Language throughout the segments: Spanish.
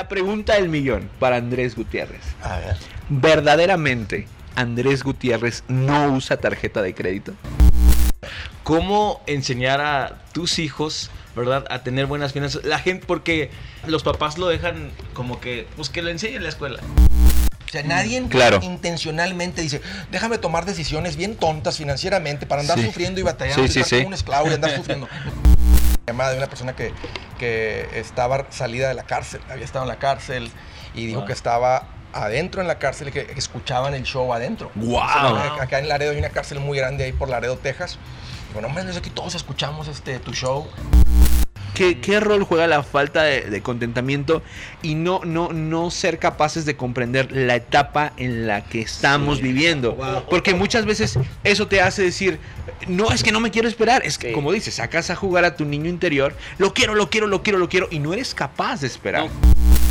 La pregunta del millón para Andrés Gutiérrez. A ver. ¿Verdaderamente Andrés Gutiérrez no usa tarjeta de crédito? ¿Cómo enseñar a tus hijos, verdad, a tener buenas finanzas? La gente, porque los papás lo dejan como que, pues que lo enseñen en la escuela. O sea, nadie Claro. intencionalmente dice, déjame tomar decisiones bien tontas financieramente para andar Sí. sufriendo y batallando, Sí, estar como un esclavo y andar sufriendo. llamada de una persona que, que estaba salida de la cárcel, había estado en la cárcel y dijo Wow. que estaba adentro en la cárcel y que escuchaban el show adentro. Wow. Entonces, acá en Laredo hay una cárcel muy grande ahí por Laredo, Texas. Digo, no, hombre, aquí todos escuchamos este, tu show. ¿Qué, qué rol juega la falta de, de contentamiento y no, no, no ser capaces de comprender la etapa en la que estamos viviendo? Porque muchas veces eso te hace decir, no, es que no me quiero esperar. Es que, Sí. como dices, sacas a jugar a tu niño interior, lo quiero, lo quiero, lo quiero, lo quiero, y no eres capaz de esperar.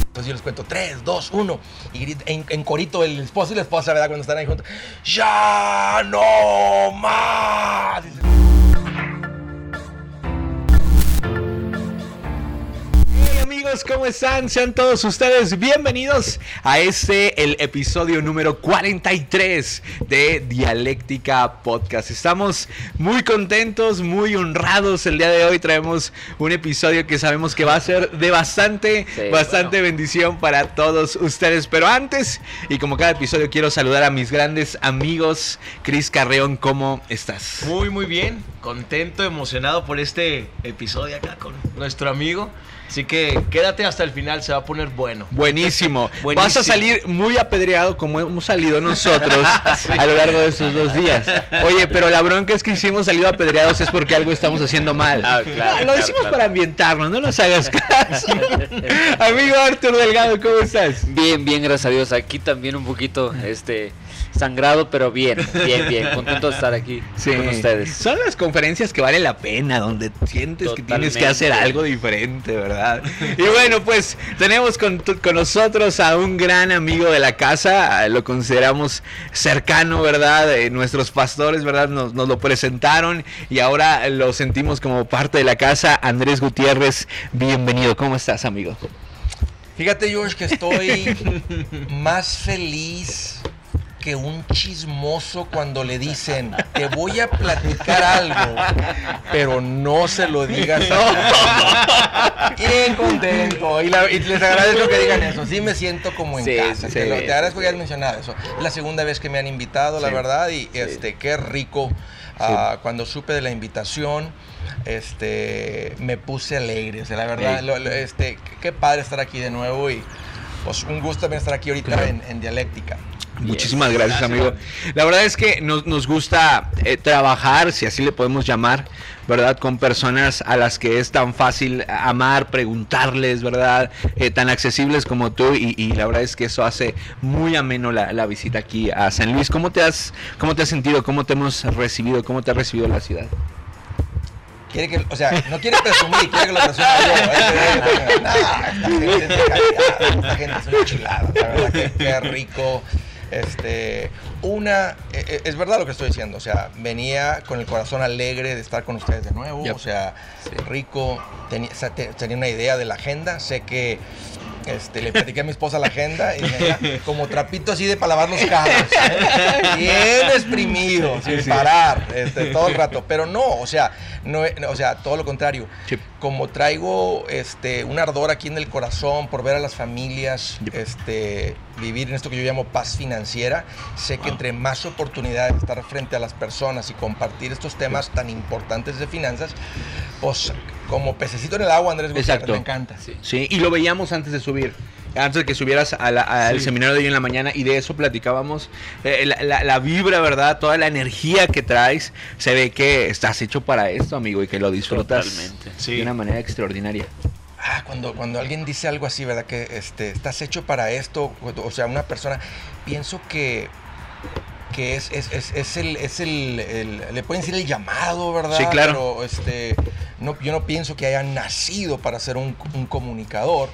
Entonces yo les cuento 3, 2, 1. Y en, en corito el esposo y la esposa, ¿verdad? Cuando están ahí juntos. ¡Ya no más! Amigos, ¿cómo están? Sean todos ustedes bienvenidos a este, el episodio número 43 de Dialéctica Podcast. Estamos muy contentos, muy honrados el día de hoy. Traemos un episodio que sabemos que va a ser de bastante, Sí, bastante bendición para todos ustedes. Pero antes, y como cada episodio, quiero saludar a mis grandes amigos. Cris Carreón, ¿cómo estás? Muy, muy bien. Contento, emocionado por este episodio acá con nuestro amigo. Así que quédate hasta el final, se va a poner bueno. Buenísimo. Buenísimo. Vas a salir muy apedreado como hemos salido nosotros a lo largo de estos dos días. Oye, pero la bronca es que si hemos salido apedreados es porque algo estamos haciendo mal. Ah, claro, lo claro, decimos claro. para ambientarnos, no nos hagas caso. Amigo Artur Delgado, ¿cómo estás? Bien, bien, gracias a Dios. Aquí también un poquito este sangrado, pero bien, bien, bien. Contento de estar aquí con ustedes. Son las conferencias que valen la pena, donde sientes que tienes que hacer algo diferente, ¿verdad? Y bueno, pues tenemos con, con nosotros a un gran amigo de la casa, lo consideramos cercano, ¿verdad? Eh, nuestros pastores, ¿verdad? Nos, nos lo presentaron y ahora lo sentimos como parte de la casa. Andrés Gutiérrez, bienvenido. ¿Cómo estás, amigo? Fíjate, George, que estoy más feliz que un chismoso cuando le dicen, te voy a platicar algo, pero no se lo digas a Bien contento. Y, la- y les agradezco que digan eso. Sí me siento como en Sí, casa. sí, te, lo- te agradezco que hayas mencionado eso. Es la segunda vez que me han invitado, la verdad. Y este, qué rico. Ah, cuando supe de la invitación, este, me puse alegre. O sea, la verdad, lo- lo- este, qué- qué padre estar aquí de nuevo y pues un gusto también estar aquí ahorita Claro. en, en Dialéctica. Muchísimas gracias, amigo. La verdad es que nos, nos gusta eh, trabajar, si así le podemos llamar, ¿verdad? Con personas a las que es tan fácil amar, preguntarles, ¿verdad? Eh, tan accesibles como tú y, y la verdad es que eso hace muy ameno la, la visita aquí a San Luis. ¿Cómo te, has, ¿Cómo te has sentido? ¿Cómo te hemos recibido? ¿Cómo te ha recibido la ciudad? Quiere que, o sea, no quiere presumir, quiere que lo presuma yo. ¿eh? Gente es de calidad, gente es qué rico. Este, una, eh, eh, es verdad lo que estoy diciendo, o sea, venía con el corazón alegre de estar con ustedes de nuevo, Yep. o sea, Sí. rico, tenía, tenía una idea de la agenda, sé que este, le platiqué a mi esposa la agenda y mira, como trapito así de para lavar los carros, ¿eh? bien exprimido, sin parar, este, todo el rato, pero no, o sea, no, o sea, todo lo contrario, como traigo este, un ardor aquí en el corazón por ver a las familias Yep. este, vivir en esto que yo llamo paz financiera, sé que entre más oportunidades de estar frente a las personas y compartir estos temas tan importantes de finanzas, pues como pececito en el agua, Andrés Gutiérrez, Exacto. me encanta. Sí. Sí, y lo veíamos antes de subir. Antes de que subieras a la- al Sí. seminario de hoy en la mañana y de eso platicábamos, eh, la, la- la vibra, ¿verdad? Toda la energía que traes, se ve que estás hecho para esto, amigo, y que lo disfrutas Totalmente. Sí. de una manera extraordinaria. Ah, cuando, cuando alguien dice algo así, ¿verdad? Que este, estás hecho para esto, o sea, una persona, pienso que, que es, es, es, es el, es el, el- le pueden decir el llamado, ¿verdad? Sí, claro. Pero este, no, yo no pienso que haya nacido para ser un, un comunicador,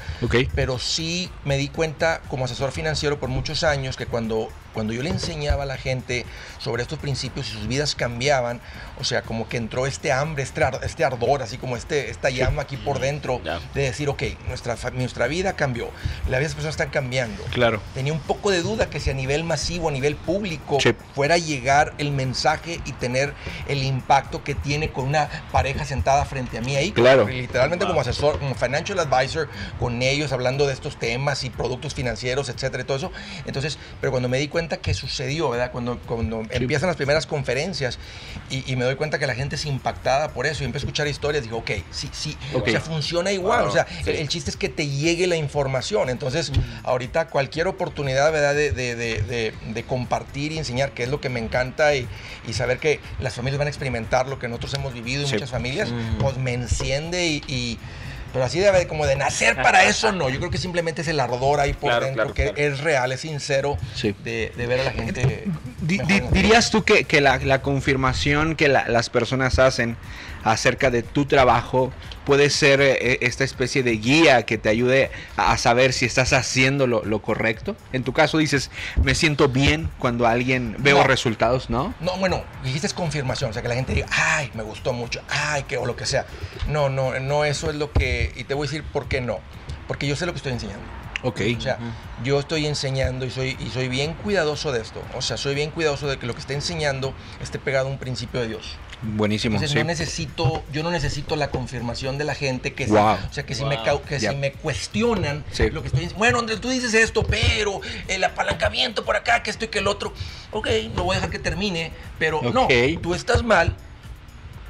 pero sí me di cuenta como asesor financiero por muchos años que cuando cuando yo le enseñaba a la gente sobre estos principios y sus vidas cambiaban, o sea, como que entró este hambre, este, este ardor, así como este, esta llama aquí por dentro, de decir, ok, nuestra, nuestra vida cambió, la vida de las personas están cambiando. Claro. Tenía un poco de duda que si a nivel masivo, a nivel público, Sí. fuera a llegar el mensaje y tener el impacto que tiene con una pareja sentada frente a mí ahí. Claro. Literalmente como asesor, como financial advisor, con ellos hablando de estos temas y productos financieros, etcétera, y todo eso. Entonces, pero cuando me di cuenta que sucedió, ¿verdad? Cuando, cuando empiezan las primeras conferencias y, y me doy cuenta que la gente es impactada por eso y empiezo a escuchar historias, digo, ok, sí, sí, Ok. o sea, funciona igual. Wow, o sea, sí. el, el chiste es que te llegue la información. Entonces, ahorita cualquier oportunidad, ¿verdad? De, de- de- de- compartir y enseñar, que es lo que me encanta, y, y saber que las familias van a experimentar lo que nosotros hemos vivido y Sí. muchas familias, pues me enciende y... y- pero así de, como de nacer para eso, no. Yo creo que simplemente es el ardor ahí por Claro, dentro, claro, que claro. es real, es sincero Sí. de, de ver a la gente. Mejor. ¿Dirías tú que, que la, la confirmación que la- las personas hacen acerca de tu trabajo puede ser eh, esta especie de guía que te ayude a, saber si estás haciendo lo, lo correcto? En tu caso dices, me siento bien cuando alguien veo No. resultados, ¿no? No, bueno, dijiste es confirmación, o sea, que la gente diga, ay, me gustó mucho, ay, que o lo que sea. No, no, no, eso es lo que, y te voy a decir por qué no. Porque yo sé lo que estoy enseñando. Ok. O sea, yo estoy enseñando y soy, y soy bien cuidadoso de esto. O sea, soy bien cuidadoso de que lo que esté enseñando esté pegado a un principio de Dios. Buenísimo. Entonces sí. no necesito, yo no necesito la confirmación de la gente que, si- Wow. o sea, que si me que si me cuestionan Sí. lo que estoy diciendo. Bueno, Andrés, tú dices esto, pero el apalancamiento por acá, que esto y que el otro. Ok, lo voy a dejar que termine, pero no, tú estás mal,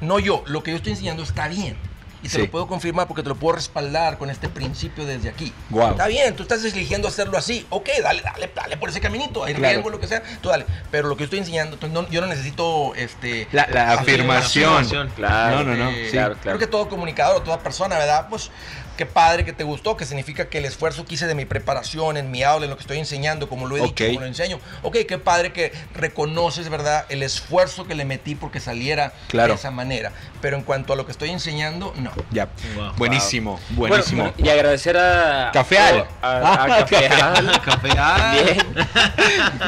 no yo. Lo que yo estoy enseñando está bien. Y te Sí. lo puedo confirmar porque te lo puedo respaldar con este principio desde aquí. Guau. Está bien, tú estás eligiendo hacerlo así. Ok, dale, dale, dale por ese caminito. Hay Claro. riesgo, lo que sea. Tú dale. Pero lo que yo estoy enseñando, entonces, no- yo no necesito este, La, la afirmación. afirmación. Claro. No, no, no. eh, sí. claro, Creo claro. que todo comunicador, toda persona, ¿verdad? Pues qué padre que te gustó, que significa que el esfuerzo que hice de mi preparación, en mi aula, en lo que estoy enseñando, como lo he Ok. dicho, como lo enseño. Ok, qué padre que reconoces, ¿verdad? El esfuerzo que le metí porque saliera Claro. de esa manera. Pero en cuanto a lo que estoy enseñando, no. Ya. Wow. Buenísimo, Bueno, buenísimo. y agradecer a Cafeal. A, a Ah, Cafeal. Cafeal. Bien.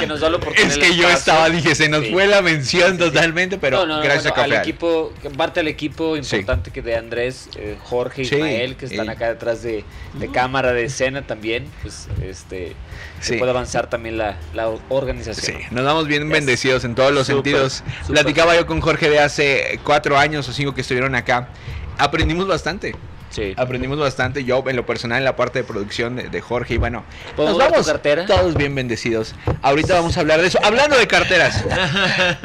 que nos da la oportunidad. Es que yo estaba, dije, se nos Sí. fue la mención totalmente, pero No, no, no, gracias bueno, a Café al equipo, parte del equipo Sí. importante que de Andrés, eh, Jorge, Sí, Ismael, que están y- acá detrás de, de cámara, de escena también, pues este Sí. se puede avanzar también la, la organización. Sí, nos damos bien Yes. bendecidos en todos los sentidos. Platicaba yo con Jorge de hace cuatro años o cinco que estuvieron acá. Aprendimos bastante. Sí. Aprendimos bastante. Yo, en lo personal, en la parte de producción de, de Jorge. Y bueno, ¿Puedo nos vamos cartera? todos bien bendecidos. Ahorita vamos a hablar de eso. Hablando de carteras.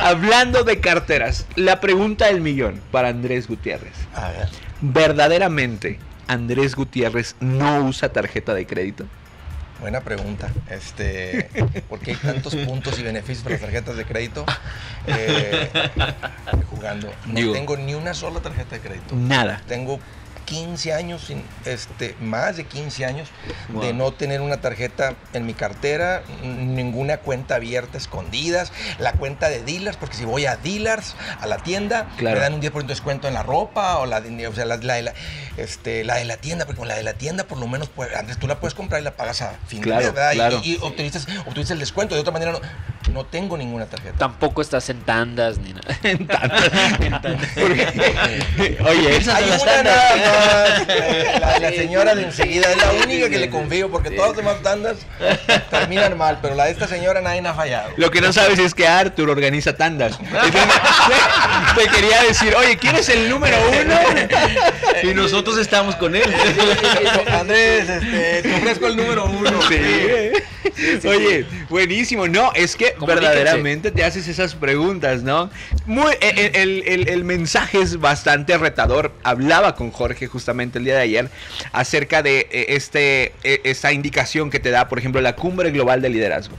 Hablando de carteras. La pregunta del millón para Andrés Gutiérrez. A ver. ¿Verdaderamente Andrés Gutiérrez no usa tarjeta de crédito? Buena pregunta. Este, ¿Por qué hay tantos puntos y beneficios para las tarjetas de crédito? Eh, jugando. No Digo- tengo ni una sola tarjeta de crédito. Nada. Tengo 15 años, sin, este, más de 15 años de no tener una tarjeta en mi cartera, ninguna cuenta abierta, escondidas, la cuenta de dealers, porque si voy a dealers, a la tienda, Claro. me dan un 10% de descuento en la ropa, o la de, o sea, la, la de la, este, la de la tienda, porque con la de la tienda por lo menos, pues, antes tú la puedes comprar y la pagas a fin Claro, de mes, ¿verdad? Y- claro. Y, y obtuviste, obtuviste el descuento, de otra manera no, no tengo ninguna tarjeta. Tampoco estás en tandas ni nada. Porque- Oye, Hay las una tandas. nada más, la de la señora de enseguida, es la única que le confío, porque todas las demás tandas terminan mal, pero la de esta señora nadie ha fallado. Lo que no sabes es que Arthur organiza tandas. Te quería decir, oye, ¿quién es el número uno? Y nosotros estamos con él. Andrés, este, te ofrezco el número uno. Sí. Oye, buenísimo. No, es que. Verdaderamente te haces esas preguntas, ¿no? Muy, el, el- el- el mensaje es bastante retador. Hablaba con Jorge justamente el día de ayer acerca de eh, este, esta indicación que te da, por ejemplo, la cumbre global de liderazgo.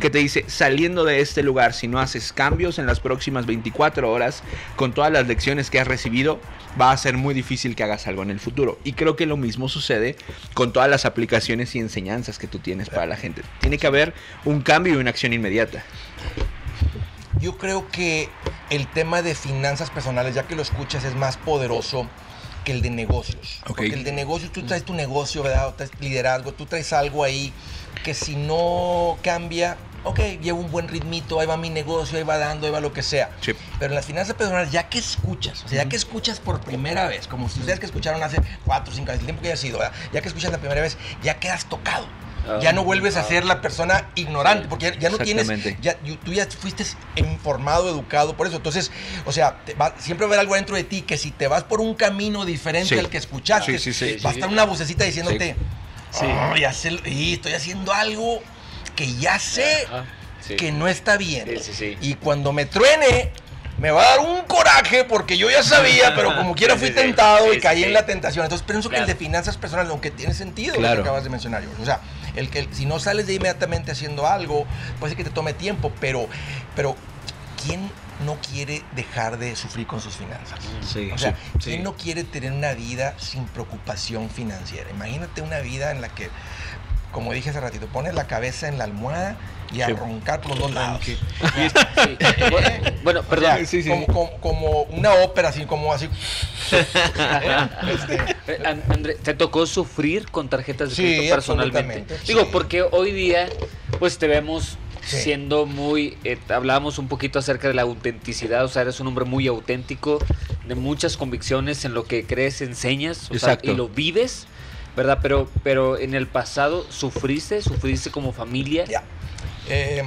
Que te dice, saliendo de este lugar, si no haces cambios en las próximas 24 horas, con todas las lecciones que has recibido, va a ser muy difícil que hagas algo en el futuro. Y creo que lo mismo sucede con todas las aplicaciones y enseñanzas que tú tienes para la gente. Tiene que haber un cambio y una acción inmediata. Yo creo que el tema de finanzas personales, ya que lo escuchas, es más poderoso que el de negocios. Porque el de negocios, tú traes tu negocio, ¿verdad? O traes liderazgo, tú traes algo ahí que si no cambia, ok, llevo un buen ritmito, ahí va mi negocio, ahí va dando, ahí va lo que sea. Sí. Pero en las finanzas personales, ya que escuchas, o sea, ya que escuchas por primera vez, como si ustedes que escucharon hace cuatro o cinco años, el tiempo que haya sido, ¿verdad? ya que escuchas la primera vez, ya quedas tocado. Ah. Ya no vuelves a ser la persona ignorante, porque ya, ya no tienes, ya, tú ya fuiste informado, educado por eso. Entonces, o sea, va- siempre va a haber algo dentro de ti que si te vas por un camino diferente Sí. al que escuchaste, sí. va a estar una vocecita diciéndote, Sí. "Oh, ya sé, lo- y estoy haciendo algo que ya sé Ajá, sí. que no está bien. Sí. Y cuando me truene, me va a dar un coraje porque yo ya sabía, pero como quiera fui tentado y caí en la tentación. Entonces pienso que el de finanzas personales, aunque tiene sentido lo que acabas de mencionar, George. O sea, el que si no sales de inmediatamente haciendo algo, puede ser que te tome tiempo, pero, pero ¿quién no quiere dejar de sufrir con sus finanzas? Sí, O sea, sí. ¿quién no quiere tener una vida sin preocupación financiera? Imagínate una vida en la que, como dije hace ratito, pones la cabeza en la almohada y a Sí. roncar por los dos lados. Sí. Bueno, O sea, perdón. Sí, sí. Como, como- como una ópera, así como así. Este, Eh, An- André, ¿te tocó sufrir con tarjetas de Sí, crédito personalmente? Digo, sí. porque hoy día, pues te vemos Sí. siendo muy, eh, hablábamos un poquito acerca de la autenticidad, o sea, eres un hombre muy auténtico, de muchas convicciones en lo que crees, enseñas, o sea, y lo vives, ¿verdad? Pero, pero en el pasado sufriste, sufriste como familia. ya. Eh,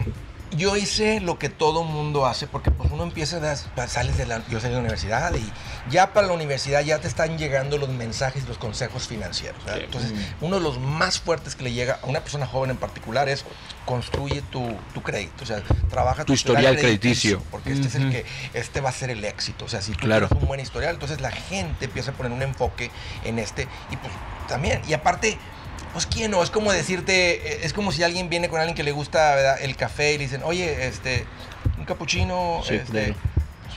yo hice lo que todo mundo hace, porque pues uno empieza, das- sales de la, yo salí de la universidad y ya para la universidad ya te están llegando los mensajes, los consejos financieros. Entonces, uno de los más fuertes que le llega a una persona joven en particular es construye tu, tu crédito, o sea, trabaja Tu historial crediticio. porque este es el que, este va a ser el éxito, o sea, si tú Claro. tienes un buen historial, entonces la gente empieza a poner un enfoque en este y pues también, y aparte, pues quién no, es como decirte, eh, es como si alguien viene con alguien que le gusta ¿verdad? el café y le dicen, oye, este, un capuchino, Sí, este, claro.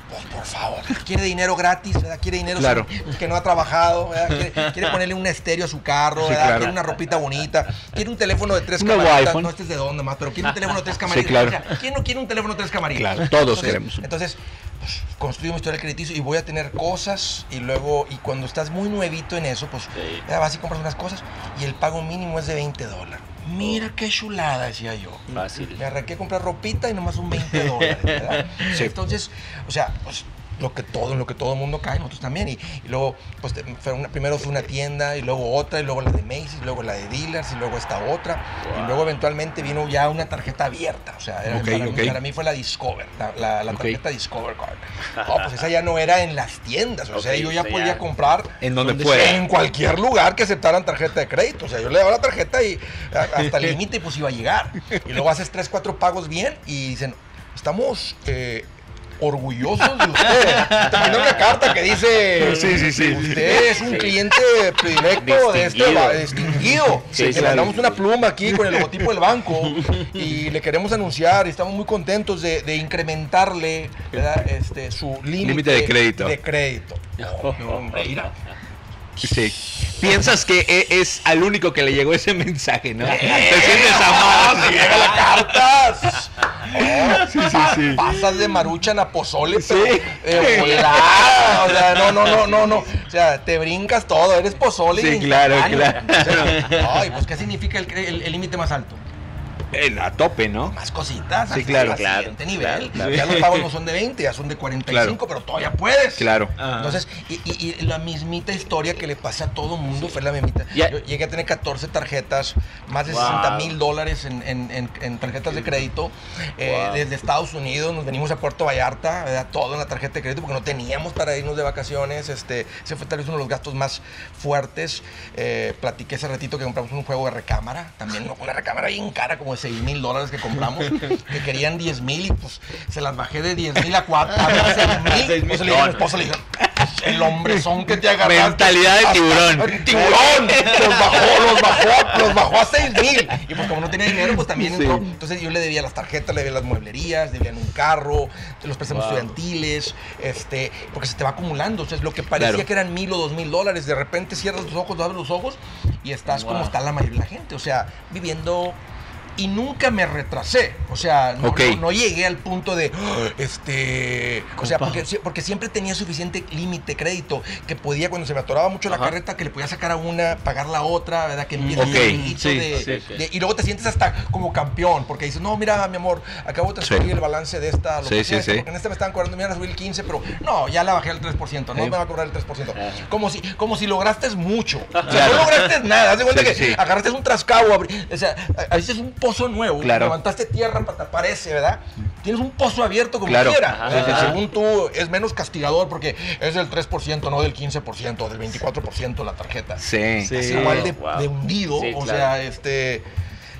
Pues, por favor, quiere dinero gratis, ¿verdad? Quiere dinero Claro. sin- que no ha trabajado. Quiere, quiere ponerle un estéreo a su carro, Sí, claro. Quiere una ropita bonita, quiere un teléfono de tres camaritas, no este es de dónde más, pero quiere un teléfono de tres camaritas. claro. O sea, ¿quién no quiere un teléfono de tres camaritas? Claro, todos Entonces- queremos. Entonces, pues, construyo mi historial crediticio y voy a tener cosas y luego, y cuando estás muy nuevito en eso, pues Sí. vas y compras unas cosas y el pago mínimo es de 20 dólares. Mira qué chulada, decía yo. Fácil. Me arranqué a comprar ropita y nomás son 20 dólares, ¿verdad? Sí. Entonces, o sea, pues lo que todo, en lo que todo el mundo cae, nosotros también. Y, y luego, pues fue una- primero fue una tienda, y luego otra, y luego la de Macy's, luego la de Dealers, y luego esta otra. Y luego eventualmente vino ya una tarjeta abierta. O sea, era- para. Mí, para mí fue la Discover, la, la- tarjeta Discover Card. Oh, pues esa ya no era en las tiendas. O sea, yo ya o sea, podía ya- comprar En donde ¿Dónde fuera. en cualquier lugar que aceptaran tarjeta de crédito. O sea, yo le daba la tarjeta y hasta el límite pues iba a llegar. Y luego haces tres, cuatro pagos bien y dicen, estamos eh, orgullosos de usted. Te mandan una carta que dice, Sí, sí, sí. usted es un Sí. cliente predilecto de este Distinguido. le mandamos una pluma aquí con el logotipo del banco y le queremos anunciar y estamos muy contentos de, de incrementarle ¿verdad? este, su límite de crédito. De crédito. No, hombre, mira. Sí. Piensas que e- es al único que le llegó ese mensaje, ¿no? Te sientes amado. ¡Se llega la carta! Oh, Sí, sí, sí. Pasas de maruchan a pozole, Sí. pero de volada. O sea, no, no, no, no, no. O sea, te brincas todo, eres pozole. Sí, claro, claro. O sea, ay, pues, ¿qué significa el límite más alto? En- a tope, ¿no? Más cositas. Sí, claro. el Claro, siguiente nivel. claro, claro. Ya los pagos no son de 20, ya son de 45, pero todavía puedes. Claro. Ah. Entonces, y, y- y la mismita historia que le pasa a todo mundo fue la mismita. Yo llegué a tener 14 tarjetas, más de Wow. 60 mil dólares en, en- en- en tarjetas de crédito. Eh. Desde Estados Unidos nos venimos a Puerto Vallarta, ¿verdad? todo en la tarjeta de crédito porque no teníamos para irnos de vacaciones. Este, ese fue tal vez uno de los gastos más fuertes. Eh, platiqué hace ratito que compramos un juego de recámara, también una recámara bien cara, como de 6 mil dólares que compramos, que querían 10 mil y pues se las bajé de 10 mil a 4, a 6 mil. Pues le dije a mi esposa, le dije, el hombrezón que te agarraste. Mentalidad de tiburón. ¡Tiburón! Los bajó, los bajó, los bajó a 6 mil. Y pues como no tenía dinero, pues también Sí. entró. Entonces yo le debía las tarjetas, le debía las mueblerías, debían un carro, los préstamos Wow. estudiantiles, este, porque se te va acumulando. O sea, es lo que parecía Claro. que eran mil o dos mil dólares. De repente cierras los ojos, abres los ojos y estás como Wow. está la mayoría de la gente. O sea, viviendo y nunca me retrasé. O sea, no, Ok. no- no llegué al punto de, "Ah, este, o sea, porque, porque siempre tenía suficiente límite, crédito, que podía, cuando se me atoraba mucho la Ajá. carreta, que le podía sacar a una, pagar la otra, ¿verdad? Que empieza Ok, ese jueguito sí, de- sí, de- y luego te sientes hasta como campeón, porque dices, no, mira, mi amor, acabo de transferir Sí. el balance de esta, lo Sí, pasé sí, a esta, sí. porque en esta me estaban cobrando, me iban a subir el 15, pero no, ya la bajé al 3%, no Sí. me va a cobrar el 3%. Ah. Como si, como si lograste mucho. O sea, Claro. no lograste nada, haz de cuenta Sí, que sí, sí. agarraste un trascabo, o sea, a- a veces un pozo nuevo, Claro. levantaste tierra para tapar ese, ¿verdad? Tienes un pozo abierto como Claro. quiera. Ajá. O sea, según tú, es menos castigador porque es del 3%, no del 15%, del 24% la tarjeta. Sí. Sí. Es igual de, Wow. de hundido, Sí, o claro. sea, este...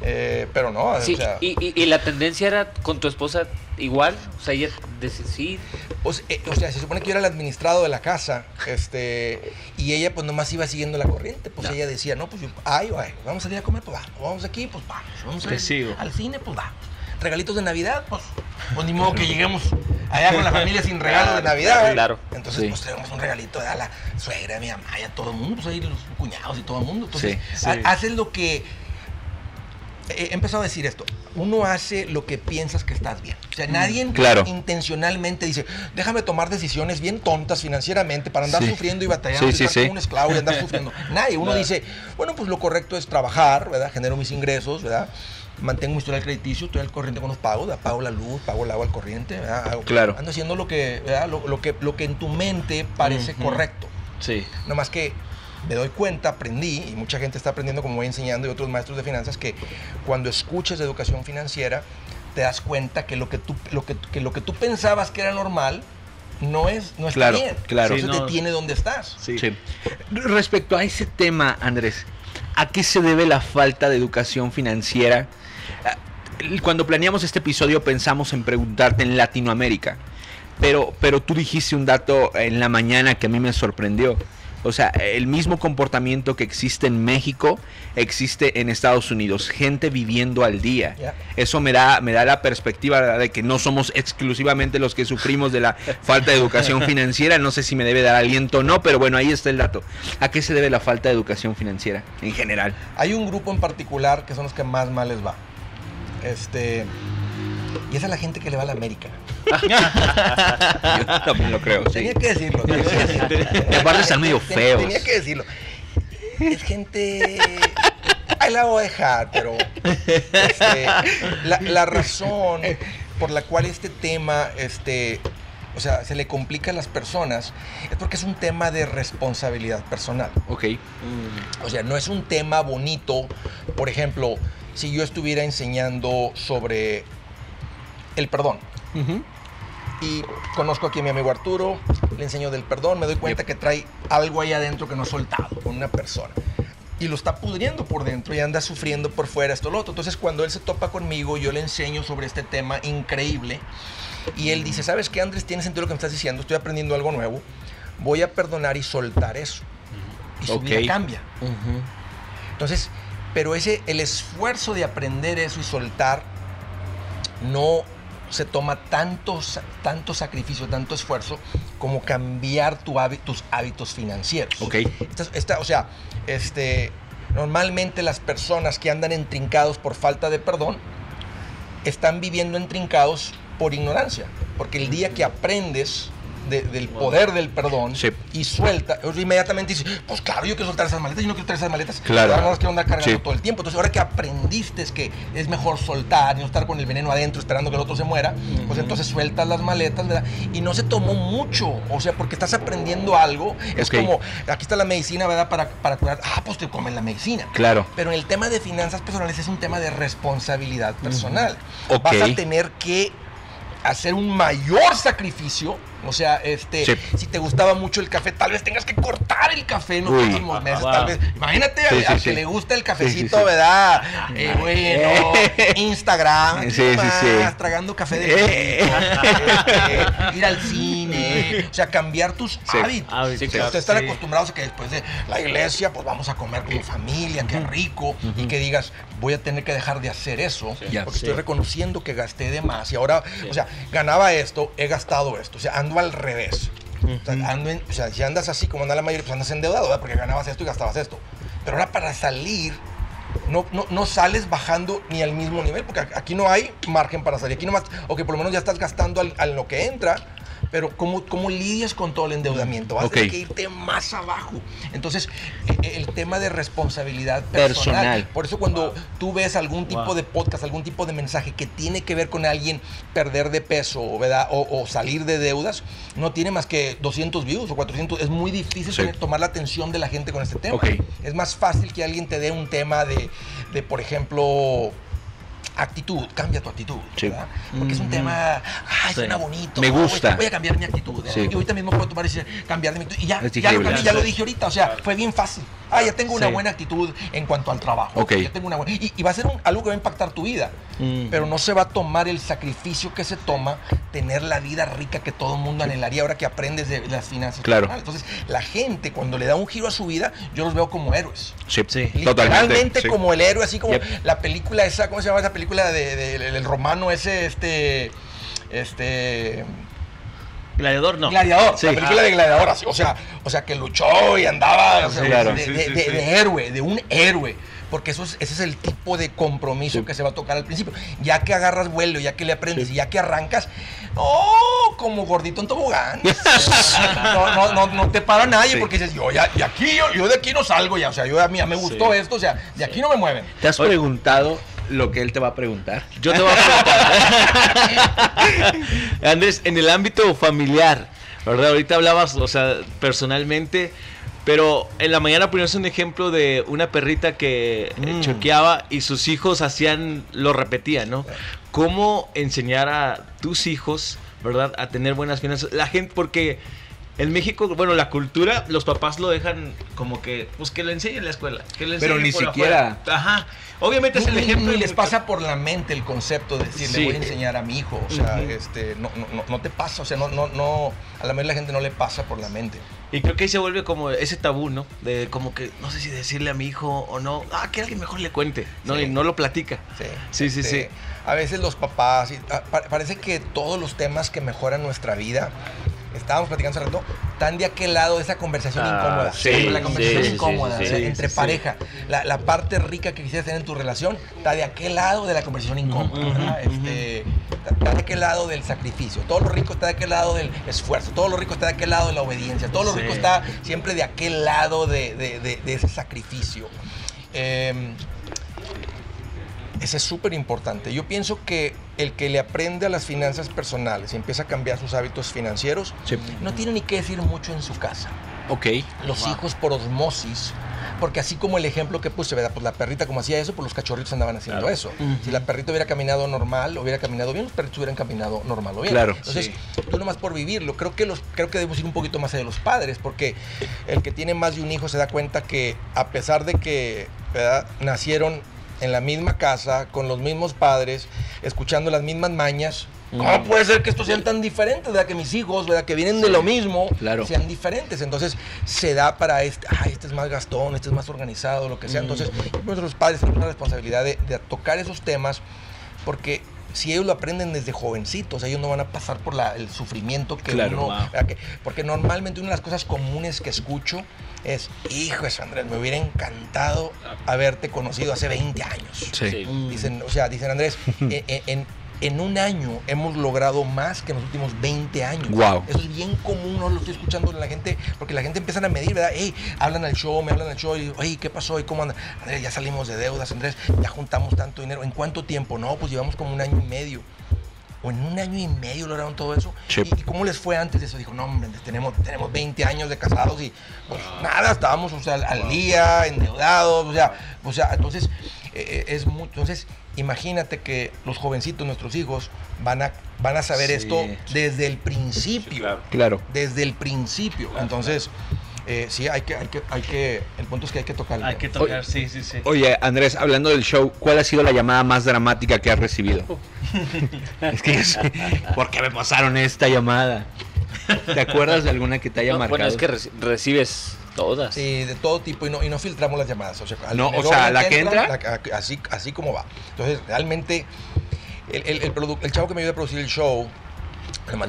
eh, pero no, Sí, o sea... y, y- y la tendencia era con tu esposa igual, o sea, ella dice, sí, O eh, o sea, se supone que yo era el administrado de la casa, este, y ella pues nomás iba siguiendo la corriente, pues ella decía, no, pues yo, ay, ay, vamos a salir a comer, pues vamos, vamos aquí, pues vamos, vamos a sigo. al cine, pues vamos. Regalitos de Navidad, pues, pues ni modo que lleguemos allá con la familia sin regalos de Navidad. claro. Entonces, Sí. pues traemos un regalito a la suegra, a mi mamá, y a todo el mundo, pues ahí los cuñados y todo el mundo. Entonces, Sí, sí. haces lo que he empezado a decir esto. Uno hace lo que piensas que estás bien. O sea, nadie Mm, Claro. intencionalmente dice, déjame tomar decisiones bien tontas financieramente para andar Sí. sufriendo y batallando Sí, y sí, estar sí. como un esclavo y andar sufriendo. Nadie. Uno Claro. dice, bueno, pues lo correcto es trabajar, ¿verdad? Genero mis ingresos, ¿verdad? Mantengo mi historial crediticio, estoy al corriente con los pagos, ¿verdad? pago la luz, pago el agua al corriente, ¿verdad? Hago- Claro. Ando haciendo lo que, ¿verdad? Lo, lo que, lo que en tu mente parece correcto. Sí. No más que me doy cuenta, aprendí, y mucha gente está aprendiendo como voy enseñando y otros maestros de finanzas, que cuando escuchas de educación financiera, te das cuenta que lo que tú, lo que, que lo que tú pensabas que era normal no es no está Claro, bien. claro. Eso Sí, te tiene donde estás. Sí. Sí. Respecto a ese tema, Andrés, ¿a qué se debe la falta de educación financiera? Ah, Cuando planeamos este episodio pensamos en preguntarte en Latinoamérica, pero, pero tú dijiste un dato en la mañana que a mí me sorprendió. O sea, el mismo comportamiento que existe en México existe en Estados Unidos. Gente viviendo al día. Eso me da, me da la perspectiva ¿verdad? de que no somos exclusivamente los que sufrimos de la falta de educación financiera. No sé si me debe dar aliento o no, pero bueno, ahí está el dato. ¿A qué se debe la falta de educación financiera en general? Hay un grupo en particular que son los que más mal les va. Este. Y esa es la gente que le va a la América. Yo también lo creo, sí. Tenía que decirlo. Tenía que decirlo. Y aparte están medio feos. Tenía que decirlo. Es gente. Ahí la voy a dejar, pero. este, la, la razón por la cual este tema, este. O sea, se le complica a las personas es porque es un tema de responsabilidad personal. Ok. O sea, no es un tema bonito. Por ejemplo, si yo estuviera enseñando sobre el perdón y conozco aquí a mi amigo Arturo, le enseño del perdón, me doy cuenta que trae algo ahí adentro que no ha soltado con una persona. Y lo está pudriendo por dentro y anda sufriendo por fuera esto lo otro. Entonces cuando él se topa conmigo, yo le enseño sobre este tema increíble. Y él dice, ¿sabes qué, Andrés? Tiene sentido lo que me estás diciendo, estoy aprendiendo algo nuevo. Voy a perdonar y soltar eso. Y su vida cambia. Entonces, pero ese, el esfuerzo de aprender eso y soltar, no se toma tanto, sa- tanto sacrificio, tanto esfuerzo como cambiar tu tus hábitos financieros. Ok. Esta- esta- o sea, este, normalmente las personas que andan entrincados por falta de perdón están viviendo entrincados por ignorancia. Porque el día que aprendes de- del poder del perdón Sí. y suelta, inmediatamente dices, pues claro, yo quiero soltar esas maletas, yo no quiero traer esas maletas. Claro. Ahora no las quiero andar cargando Sí. todo el tiempo. Entonces, ahora que aprendiste es que es mejor soltar y no estar con el veneno adentro esperando que el otro se muera, pues entonces sueltas las maletas, ¿verdad? Y no se tomó mucho, o sea, porque estás aprendiendo algo. Es Ok. como, aquí está la medicina, ¿verdad? Para, para curar. Ah, pues te comen la medicina. Claro. Pero en el tema de finanzas personales es un tema de responsabilidad personal. Ok. Vas a tener que hacer un mayor sacrificio. O sea, este, Sí. si te gustaba mucho el café, tal vez tengas que cortar el café en los Uy. próximos meses. Wow. Tal vez. Imagínate Sí, a- sí, que le gusta el cafecito, sí, sí. ¿verdad? Eh, bueno, Instagram, Sí, sí, más, sí. tragando café de Eh. este, ir al cine, o sea, cambiar tus Sí. hábitos. Claro. Ustedes están Sí. acostumbrados a que después de la iglesia, pues vamos a comer con familia, qué rico, y que digas, voy a tener que dejar de hacer eso, porque Sí. estoy reconociendo que gasté de más. Y ahora, o sea, ganaba esto, he gastado esto, o sea, ando al revés. O sea, ando en- o sea, si andas así como anda la mayoría, pues andas endeudado, ¿verdad? Porque ganabas esto y gastabas esto. Pero ahora para salir no, no, no sales bajando ni al mismo nivel, porque aquí no hay margen para salir. Aquí nomás, o que por lo menos ya estás gastando al, a lo que entra, pero ¿cómo, ¿cómo lidias con todo el endeudamiento? Vas Ok. a tener que irte más abajo. Entonces, eh, el tema de responsabilidad personal. Personal. Por eso cuando tú ves algún tipo Wow. de podcast, algún tipo de mensaje que tiene que ver con alguien perder de peso ¿verdad? O, o salir de deudas, no tiene más que 200 views o 400. Es muy difícil Sí. tener- tomar la atención de la gente con este tema. Es más fácil que alguien te dé un tema de, de, por ejemplo, actitud, cambia tu actitud, Sí. ¿verdad? Porque es un tema, ay, Sí. suena bonito. Me voy- gusta. Voy a cambiar mi actitud. Sí. Y ahorita mismo puedo tomar y decir, cambiar de mi actitud. Y ya, ya lo cambié, ya lo dije ahorita. O sea, fue bien fácil. Ah, ya tengo una Sí. buena actitud en cuanto al trabajo. Ok. Ya tengo una buena- y, y va a ser un- algo que va a impactar tu vida. Mm. Pero no se va a tomar el sacrificio que se toma tener la vida rica que todo el mundo anhelaría ahora que aprendes de las finanzas. Claro. personales. Entonces, la gente, cuando le da un giro a su vida, yo los veo como héroes. Sí, Sí. totalmente. Literalmente sí. como el héroe, así como Yep. la película esa, ¿cómo se llama esa película de, de- del romano ese, este, este, Gladiador no. gladiador, Sí. la película de gladiador, así, o sea, o sea que luchó y andaba, o sea, Sí, claro. de, Sí, de- sí, de- sí. de héroe, de un héroe. Porque eso es, ese es el tipo de compromiso Sí. que se va a tocar al principio. Ya que agarras vuelo, ya que le aprendes Sí. y ya que arrancas, no, como gordito en tobogán. no, no, no, no te para nadie Sí. porque dices, yo ya, de aquí, yo, yo de aquí no salgo ya. O sea, yo a mí ya me gustó Sí. esto, o sea, de aquí no me mueven. ¿Te has preguntado lo que él te va a preguntar? Yo te voy a preguntar. Andrés, en el ámbito familiar, ¿verdad? Ahorita hablabas, o sea, personalmente, pero en la mañana ponías un ejemplo de una perrita que eh, Mm. choqueaba y sus hijos hacían, lo repetían, ¿no? ¿Cómo enseñar a tus hijos, ¿verdad? A tener buenas finanzas. La gente, porque en México, bueno, la cultura, los papás lo dejan como que, pues que le enseñen en la escuela. Que le Pero ni por siquiera. afuera. Ajá. Obviamente es el ejemplo. De les pasa por la mente el concepto de decir, Sí. le voy a enseñar a mi hijo. O sea, este, no, no, no, no te pasa, o sea, no, no, no, a la mayoría de la gente no le pasa por la mente. Y creo que ahí se vuelve como ese tabú, ¿no? De como que no sé si decirle a mi hijo o no. Ah, que alguien mejor le cuente, ¿no? Sí. Y no lo platica. Sí, Sí, sí, Este, sí. A veces los papás, y, ah, pa- parece que todos los temas que mejoran nuestra vida, estábamos platicando hace rato, están de aquel lado de esa conversación Ah, incómoda. sí, la conversación sí, incómoda sí, o sea, sí, entre pareja. La, la parte rica que quisieras tener en tu relación está de aquel lado de la conversación incómoda. Este, está de aquel lado del sacrificio. Todo lo rico está de aquel lado del esfuerzo. Todo lo rico está de aquel lado de la obediencia. Todo lo rico está siempre de aquel lado de, de- de- de ese sacrificio. Em, ese es súper importante. Yo pienso que el que le aprende a las finanzas personales y empieza a cambiar sus hábitos financieros, Sí. no tiene ni que decir mucho en su casa. Ok. Los hijos por osmosis, porque así como el ejemplo que puse, ¿verdad? Pues la perrita como hacía eso, pues los cachorritos andaban haciendo Claro. eso. Si la perrita hubiera caminado normal, hubiera caminado bien, los perritos hubieran caminado normal o bien. Claro. Entonces, tú nomás por vivirlo, creo que los creo que debemos ir un poquito más allá de los padres, porque el que tiene más de un hijo se da cuenta que a pesar de que ¿verdad? nacieron en la misma casa, con los mismos padres, escuchando las mismas mañas, ¿cómo puede ser que estos sean tan diferentes, verdad? Que mis hijos, ¿verdad? Que vienen de lo mismo, Claro. sean diferentes. Entonces, se da para este, ay, este es más gastón, este es más organizado, lo que sea. Entonces, nuestros padres tienen una responsabilidad de, de tocar esos temas, porque si ellos lo aprenden desde jovencitos, ellos no van a pasar por la- el sufrimiento que Claro, uno... wow. ¿verdad? Que- porque normalmente una de las cosas comunes que escucho es, hijo de Andrés, me hubiera encantado haberte conocido hace 20 años. Sí. Sí. Dicen, o sea, dicen Andrés, en, en- en un año hemos logrado más que en los últimos 20 años. Guau. Eso es bien común, no lo estoy escuchando en la gente, porque la gente empieza a medir, ¿verdad? Hey, hablan al show, me hablan al show, y hey, ¿qué pasó? ¿Y cómo anda? Andrés, ya salimos de deudas, Andrés, ya juntamos tanto dinero. ¿En cuánto tiempo? No, pues llevamos como un año y medio. O en un año y medio lograron todo eso. ¿Y, cómo les fue antes de eso? Dijo, no, hombre, tenemos, tenemos 20 años de casados y pues nada, estábamos o sea, al, al día, endeudados, o sea, o sea, entonces eh, es mucho. Entonces, imagínate que los jovencitos, nuestros hijos, van a, van a saber Sí. esto desde el principio. claro. Claro. Desde el principio. Entonces, eh, sí, hay que, hay que, hay que, el punto es que hay que tocarlo. Hay que tocar, sí, sí, sí. Oye, Andrés, hablando del show, ¿cuál ha sido la llamada más dramática que has recibido? es que yo sé, ¿por qué me pasaron esta llamada? ¿Te acuerdas de alguna que te haya No, marcado? bueno, es que reci- recibes todas. Sí, de todo tipo y no, y no filtramos las llamadas. O sea, No, o sea, la que entra- la- así, así como va. Entonces, realmente, el, el, el, el chavo que me ayuda a producir el show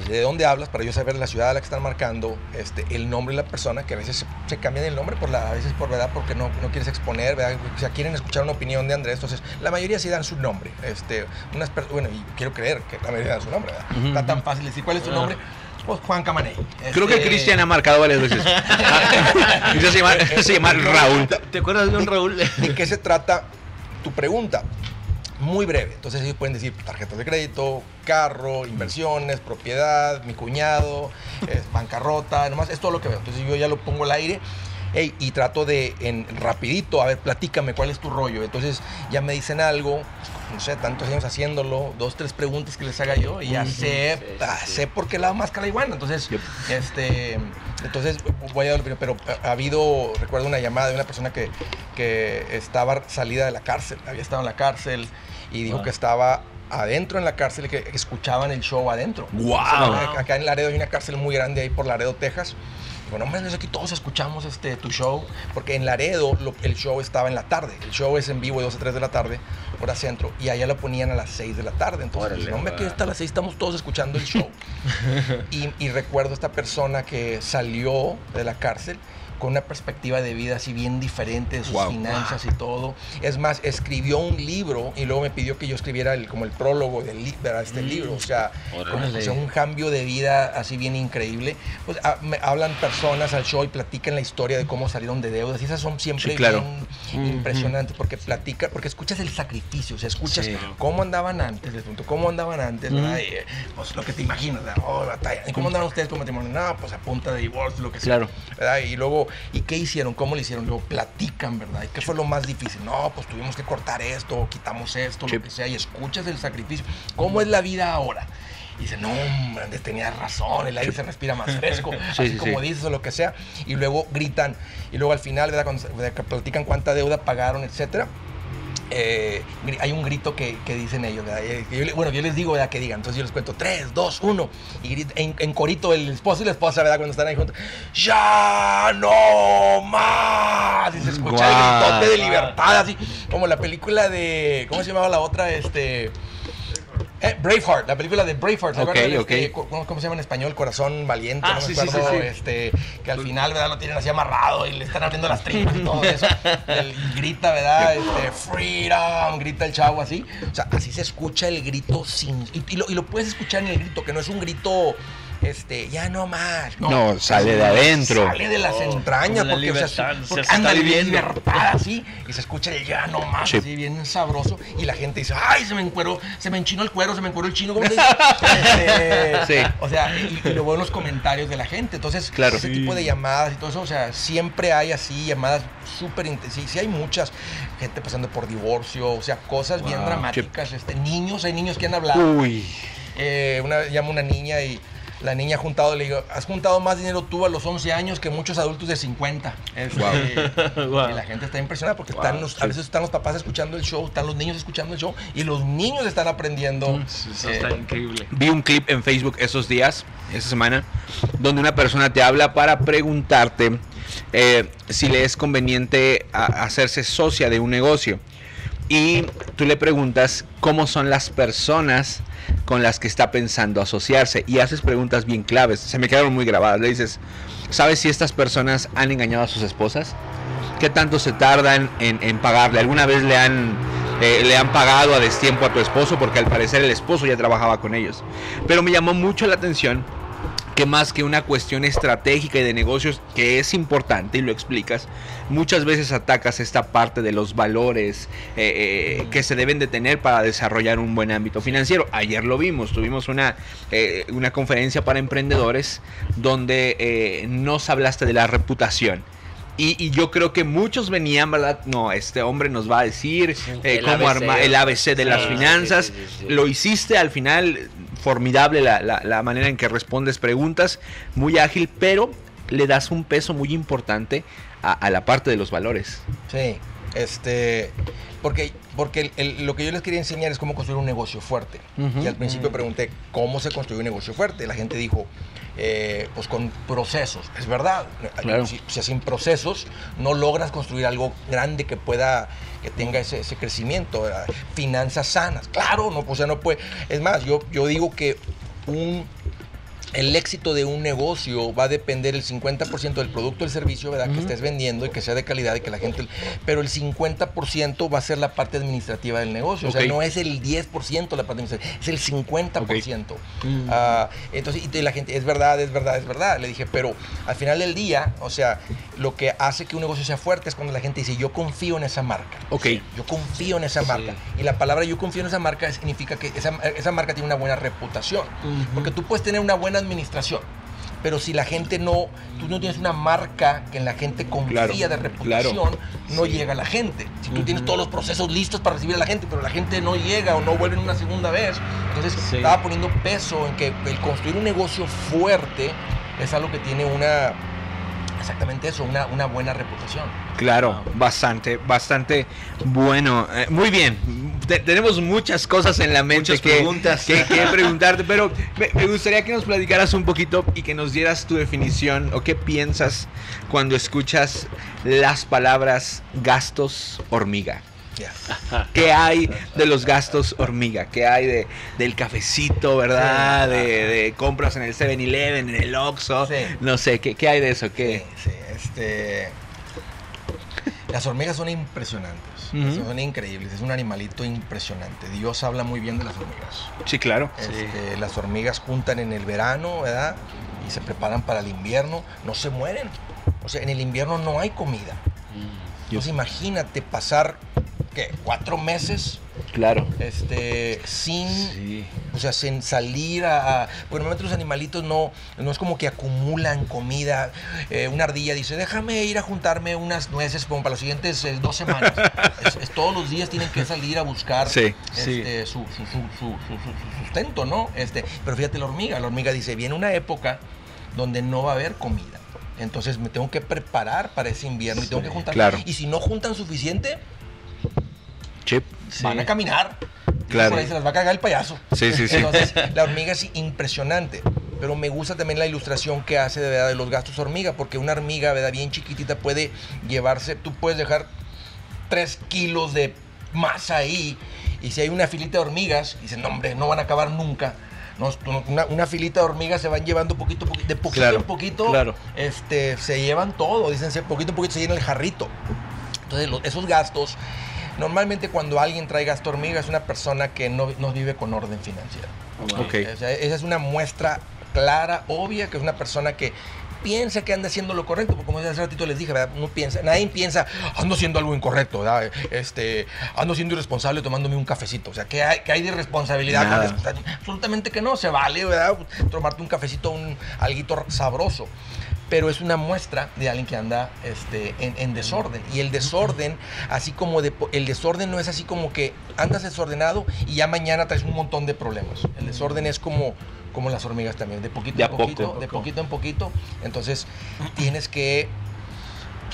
¿de dónde hablas? Para yo saber la ciudad a la que están marcando, este, el nombre de la persona, que a veces se, cambian el nombre, por la, a veces por verdad, porque no, no quieres exponer, ¿verdad? O sea, quieren escuchar una opinión de Andrés, entonces la mayoría sí dan su nombre. Este, unas bueno, y quiero creer que la mayoría dan su nombre, ¿verdad? Está tan fácil decir cuál es tu nombre. Pues Juan Camaney. Creo que Este, Cristian ha marcado varias veces. Se llama, se llama Raúl. ¿Te acuerdas de un Raúl? ¿De qué se trata tu pregunta? Muy breve. Entonces ellos pueden decir tarjetas de crédito, carro, inversiones, propiedad, mi cuñado, eh, bancarrota, nomás es todo lo que veo. Entonces yo ya lo pongo al aire ey, y trato de, en rapidito, a ver, platícame cuál es tu rollo. Entonces ya me dicen algo, no sé, tantos años haciéndolo, dos, tres preguntas que les haga yo y ya sé, sí, ah, sí. sé por qué la máscara iguana. Entonces, Yep. este, entonces voy a dar pero ha habido, recuerdo una llamada de una persona que, que estaba salida de la cárcel, había estado en la cárcel y dijo Wow. que estaba adentro en la cárcel y que escuchaban el show adentro. Wow. Acá en Laredo hay una cárcel muy grande ahí por Laredo, Texas. Digo, no, hombre, no es aquí todos escuchamos este, tu show, porque en Laredo lo- el show estaba en la tarde. El show es en vivo de 2 a 3 de la tarde, hora centro, y allá lo ponían a las 6 de la tarde. Entonces, no, hombre, aquí hasta las 6 estamos todos escuchando el show. y, y recuerdo esta persona que salió de la cárcel con una perspectiva de vida así bien diferente de sus Wow. finanzas y todo. Es más, escribió un libro y luego me pidió que yo escribiera el, como el prólogo del li- de este libro. O sea, como, un cambio de vida así bien increíble. Pues ah, me hablan personas al show y platican la historia de cómo salieron de deudas y esas son siempre Sí, claro. bien impresionantes porque platica, porque escuchas el sacrificio, o sea, escuchas Sí. cómo andaban antes, les pregunto, cómo andaban antes, ¿verdad? Y, eh, pues lo que te imaginas, ¿verdad? Oh, batalla. ¿Y cómo andaban ustedes como matrimonio? No, pues a punta de divorcio, lo que sea. Claro. ¿verdad? Y luego, ¿y qué hicieron? ¿Cómo lo hicieron? Luego platican, ¿verdad? ¿Y qué fue lo más difícil? No, pues tuvimos que cortar esto, quitamos esto, Sí. lo que sea, y escuchas el sacrificio. ¿Cómo es la vida ahora? Y dice, no, hombre, Andrés, tenías razón, el aire se respira más fresco, así sí, como dices o lo que sea. Y luego gritan, y luego al final, ¿verdad? Cuando, platican cuánta deuda pagaron, etcétera. Eh, hay un grito que, que dicen ellos. Eh, yo bueno, yo les digo, ¿verdad? Que digan, entonces yo les cuento, 3, 2, 1, y en, en corito el esposo y la esposa, ¿verdad? Cuando están ahí juntos, ¡Ya no más! Y se escucha el gritote de libertad, así, como la película de, ¿cómo se llamaba la otra? Este... eh, Braveheart, la película de Braveheart, ¿se Ok, acuerdan? ok. Este, ¿cómo, cómo se llama en español? Corazón valiente, Ah, no me sí, acuerdo, sí, sí. este, que al final, ¿verdad? Lo tienen así amarrado y le están abriendo las tripas y todo eso. El- grita, ¿verdad? Este, freedom, grita el chavo así. O sea, así se escucha el grito sin... Y, y lo, y lo puedes escuchar en el grito, que no es un grito... Este, ya no más. No, sale de adentro. Sale de las Oh, entrañas. porque, o sea, libertad, su- o sea, porque se anda en viviendo. libertad así. Y se escucha el ya no más, Sí. así bien sabroso. Y la gente dice, ay, se me encueró, se me enchinó el cuero, se me encueró el chino. ¿cómo se dice? Este, Sí. O sea, y, y luego en los comentarios de la gente. Entonces, Claro. ese Sí. tipo de llamadas y todo eso, o sea, siempre hay así llamadas súper intensas. Sí, hay muchas. Gente pasando por divorcio, o sea, cosas bien dramáticas. Este, niños, hay niños que han hablado. Uy. Eh, una llama una niña y la niña ha juntado, le digo, has juntado más dinero tú a los 11 años que muchos adultos de 50. Este, Guau. Y la gente está impresionada porque están los- a veces están los papás escuchando el show, están los niños escuchando el show y los niños están aprendiendo. Eso eh, está increíble. Vi un clip en Facebook esos días, esa semana, donde una persona te habla para preguntarte eh, si le es conveniente a- hacerse socia de un negocio. Y tú le preguntas cómo son las personas con las que está pensando asociarse. Y haces preguntas bien claves. Se me quedaron muy grabadas. Le dices, ¿sabes si estas personas han engañado a sus esposas? ¿Qué tanto se tardan en, pagarle? ¿Alguna vez le han, eh, le han pagado a destiempo a tu esposo? Porque al parecer el esposo ya trabajaba con ellos. Pero me llamó mucho la atención que más que una cuestión estratégica y de negocios que es importante y lo explicas, muchas veces atacas esta parte de los valores eh, eh, que se deben de tener para desarrollar un buen ámbito financiero. Ayer lo vimos, tuvimos una, eh, una conferencia para emprendedores donde nos hablaste de la reputación. Y, y yo creo que muchos venían, ¿verdad? No, este hombre nos va a decir eh, cómo armar el ABC de Sí, las finanzas. sí, sí, sí. Lo hiciste al final, formidable la, la- la manera en que respondes preguntas, muy ágil, pero le das un peso muy importante a, a la parte de los valores. Sí, este, porque, porque el- el- lo que yo les quería enseñar es cómo construir un negocio fuerte. Y al principio pregunté cómo se construye un negocio fuerte. La gente dijo, eh, pues con procesos. Es verdad. Claro. Si, si sin procesos no logras construir algo grande que pueda, que tenga ese, ese crecimiento. ¿verdad? Finanzas sanas. Claro, no, o sea, no puede. Es más, yo, yo digo que un el éxito de un negocio va a depender el 50% del producto o el servicio ¿verdad? que estés vendiendo y que sea de calidad y que la gente... Pero el 50% va a ser la parte administrativa del negocio. O sea, no es el 10% la parte administrativa, es el 50%. Mm. Ah, entonces, y la gente, es verdad, es verdad, es verdad. Le dije, pero al final del día, o sea, lo que hace que un negocio sea fuerte es cuando la gente dice, yo confío en esa marca. Ok. Yo confío en esa marca. Y la palabra yo confío en esa marca significa que esa, esa marca tiene una buena reputación. Porque tú puedes tener una buena administración. Pero si la gente no, tú no tienes una marca que en la gente confía Claro, de reputación, claro. no llega a la gente. Si tú tienes todos los procesos listos para recibir a la gente, pero la gente no llega o no vuelve una segunda vez, entonces Sí. estaba poniendo peso en que el construir un negocio fuerte es algo que tiene una, exactamente eso, una, una buena reputación. Claro, bastante, bastante bueno. Eh, muy bien. Te- tenemos muchas cosas en la mente Muchas que, preguntas. que, que preguntarte, pero me, me gustaría que nos platicaras un poquito y que nos dieras tu definición o qué piensas cuando escuchas las palabras gastos hormiga. ¿Qué hay de los gastos hormiga? ¿Qué hay de, del cafecito, verdad? De, de compras en el 7-Eleven, en el Oxxo. Sí. No sé, ¿qué, qué hay de eso? ¿Qué? Sí, sí, este. Las hormigas son impresionantes, son increíbles, es un animalito impresionante. Dios habla muy bien de las hormigas. Sí, claro. Este, las hormigas juntan en el verano, ¿verdad? Y se preparan para el invierno, no se mueren. O sea, en el invierno no hay comida. Entonces imagínate pasar, ¿qué? Cuatro meses Claro. este, sin, Sí. o sea, sin salir a... a- porque normalmente los animalitos no, no es como que acumulan comida. Eh, una ardilla dice, déjame ir a juntarme unas nueces como para las siguientes eh, dos semanas. Es- es todos los días tienen que salir a buscar Sí, este, su- su- su- su sustento, ¿no? Este, pero fíjate la hormiga, la hormiga dice, viene una época donde no va a haber comida. Entonces me tengo que preparar para ese invierno y tengo que juntar. claro. Y si no juntan suficiente, Chip. van a caminar. Claro. Por ahí se las va a cagar el payaso. Sí, sí, sí. Entonces, la hormiga es impresionante. Pero me gusta también la ilustración que hace de, verdad, de los gastos hormiga, porque una hormiga ¿verdad? bien chiquitita puede llevarse, tú puedes dejar 3 kilos de masa ahí, y si hay una filita de hormigas, dicen, no hombre, no van a acabar nunca. No, una, una filita de hormigas se van llevando poquito, a poquito de poquito Claro, en poquito, claro. este, se llevan todo, dicen, se- poquito a poquito se llena el jarrito. Entonces, lo- esos gastos, normalmente cuando alguien trae gasto hormiga es una persona que no, no vive con orden financiero. Ok. O sea, esa es una muestra clara, obvia, que es una persona que piensa que anda haciendo lo correcto, porque como hace ratito les dije, ¿verdad? Uno piensa, nadie piensa, ando haciendo algo incorrecto, ¿verdad? Este, ando siendo irresponsable tomándome un cafecito. O sea, ¿qué hay, qué hay de responsabilidad? con Nada. eso? O sea, absolutamente que no, se vale, ¿verdad? Tomarte un cafecito, un alguito sabroso. Pero es una muestra de alguien que anda este, en, en desorden. Y el desorden, así como de, el desorden no es así como que andas desordenado y ya mañana traes un montón de problemas. El desorden es como, como las hormigas también, de poquito De en poquito, poco. de poquito en poquito. Entonces tienes que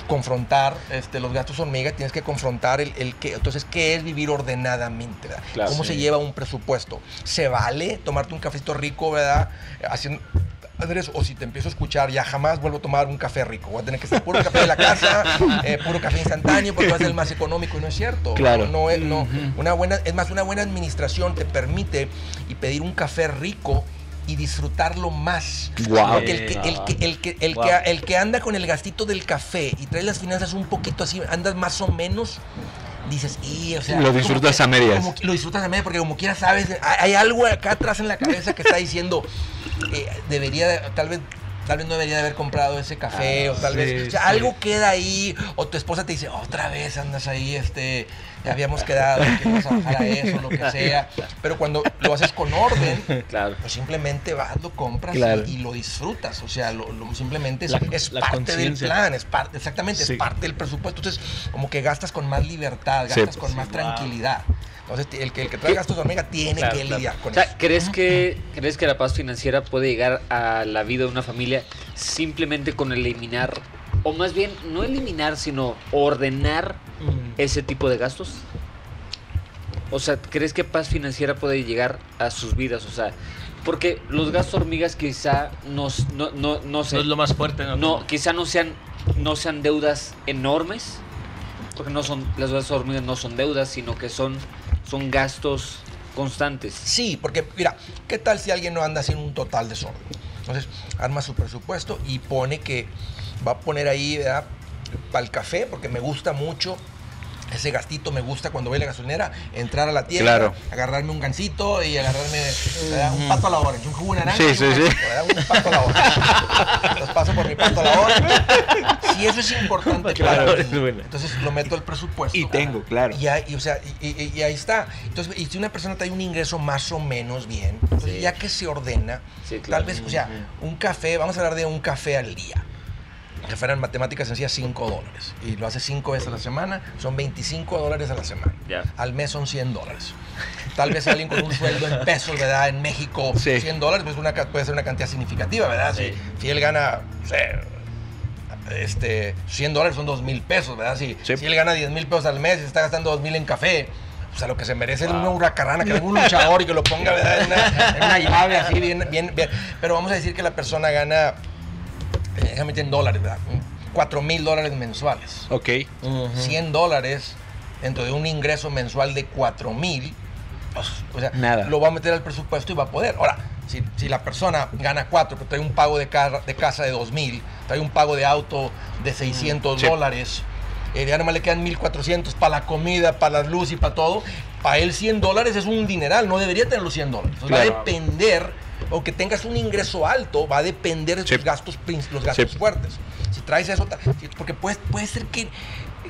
confrontar este, los gastos hormiga, tienes que confrontar el, el que, entonces, ¿qué es vivir ordenadamente? ¿verdad? Claro, ¿Cómo se lleva un presupuesto? ¿Se vale tomarte un cafecito rico, verdad? Haciendo, O si te empiezo a escuchar, ya jamás vuelvo a tomar un café rico. Voy a tener que ser puro café de la casa, eh, puro café instantáneo, porque va a ser el más económico. Y no es cierto. Claro. No, es, no, una buena, es más, una buena administración te permite y pedir un café rico y disfrutarlo más. Guau. Porque el que, el que, el que, el Wow. que, el que anda con el gastito del café y trae las finanzas un poquito así, andas más o menos, dices, y, o sea, Lo disfrutas que- a medias. como lo disfrutas a medias porque como quiera sabes, hay, algo acá atrás en la cabeza que está diciendo, eh, debería, de- tal vez... Tal vez no debería de haber comprado ese café, o tal sí, vez. O sea, sí. algo queda ahí, o tu esposa te dice, otra vez andas ahí, este. Ya habíamos quedado que ibas a bajar a eso, lo que sea. Pero cuando lo haces con orden, Claro. pues simplemente vas, lo compras y- Claro. y, lo disfrutas. O sea, lo, lo- simplemente es, La- es la parte del plan, es parte, exactamente, Sí. es parte del presupuesto. Entonces, como que gastas con más libertad, Sí. gastas con Sí, más wow. tranquilidad. Entonces, el que, el que trae gastos hormiga tiene Claro, que claro. lidiar con O sea, eso. ¿crees que, ¿crees que la paz financiera puede llegar a la vida de una familia simplemente con eliminar, o más bien, no eliminar, sino ordenar ese tipo de gastos? O sea, ¿crees que paz financiera puede llegar a sus vidas? O sea, porque los gastos hormigas quizá nos, no, no, no sé, No es lo más fuerte, ¿no? no, quizá no sean, no sean deudas enormes, porque no son, las deudas hormigas no son deudas, sino que son, son gastos constantes. Sí, porque mira, ¿qué tal si alguien no anda haciendo un total desorden? Entonces, arma su presupuesto y pone que va a poner ahí, ¿verdad? Para el café, porque me gusta mucho ese gastito me gusta cuando voy a la gasolinera, entrar a la tienda, Claro. agarrarme un gansito y agarrarme ¿verdad? un pato a la hora, un jugo de naranja, Sí, y un sí, sí. un pato a la hora. Entonces paso por mi pato a la hora. Si eso es importante Claro, para es mí, buena. entonces lo meto al presupuesto. Y tengo, claro. Y, ahí, y, o sea, y, y- y ahí está. Entonces, y si una persona trae un ingreso más o menos bien, entonces Sí. ya que se ordena, Sí, claro. tal vez, o sea, un café, vamos a hablar de un café al día. Que fueran matemáticas sencillas 5 dólares. Y lo hace 5 veces a la semana, son 25 dólares a la semana. Ya. Al mes son 100 dólares. Tal vez alguien con un sueldo en pesos, ¿verdad? En México, Sí. 100 dólares pues una, puede ser una cantidad significativa, ¿verdad? Sí. Si, si él gana, no sé, este, 100 dólares son 2 mil pesos, ¿verdad? Si, Sí. si él gana 10 mil pesos al mes y se está gastando 2 mil en café, o sea, lo que se merece es Wow. una huracarrana, que venga un luchador y que lo ponga ¿verdad? En, una, en una llave así, bien, bien, bien. Pero vamos a decir que la persona gana, déjame meter en dólares, ¿verdad? 4 mil dólares mensuales. Ok. 100 dólares dentro de un ingreso mensual de 4 mil, pues, o sea, Nada. lo va a meter al presupuesto y va a poder. Ahora, si, si la persona gana 4, pero trae un pago de, ca- de casa de 2 mil, trae un pago de auto de 600 Sí. dólares, eh, ya nomás le quedan 1400 para la comida, para las luz y para todo, para él 100 dólares es un dineral, no debería tener los 100 dólares. Entonces, Va Claro. a depender, aunque tengas un ingreso alto, va a depender de Sí. tus gastos, prin- los gastos Sí. fuertes. Si traes eso, porque puede, puede ser que,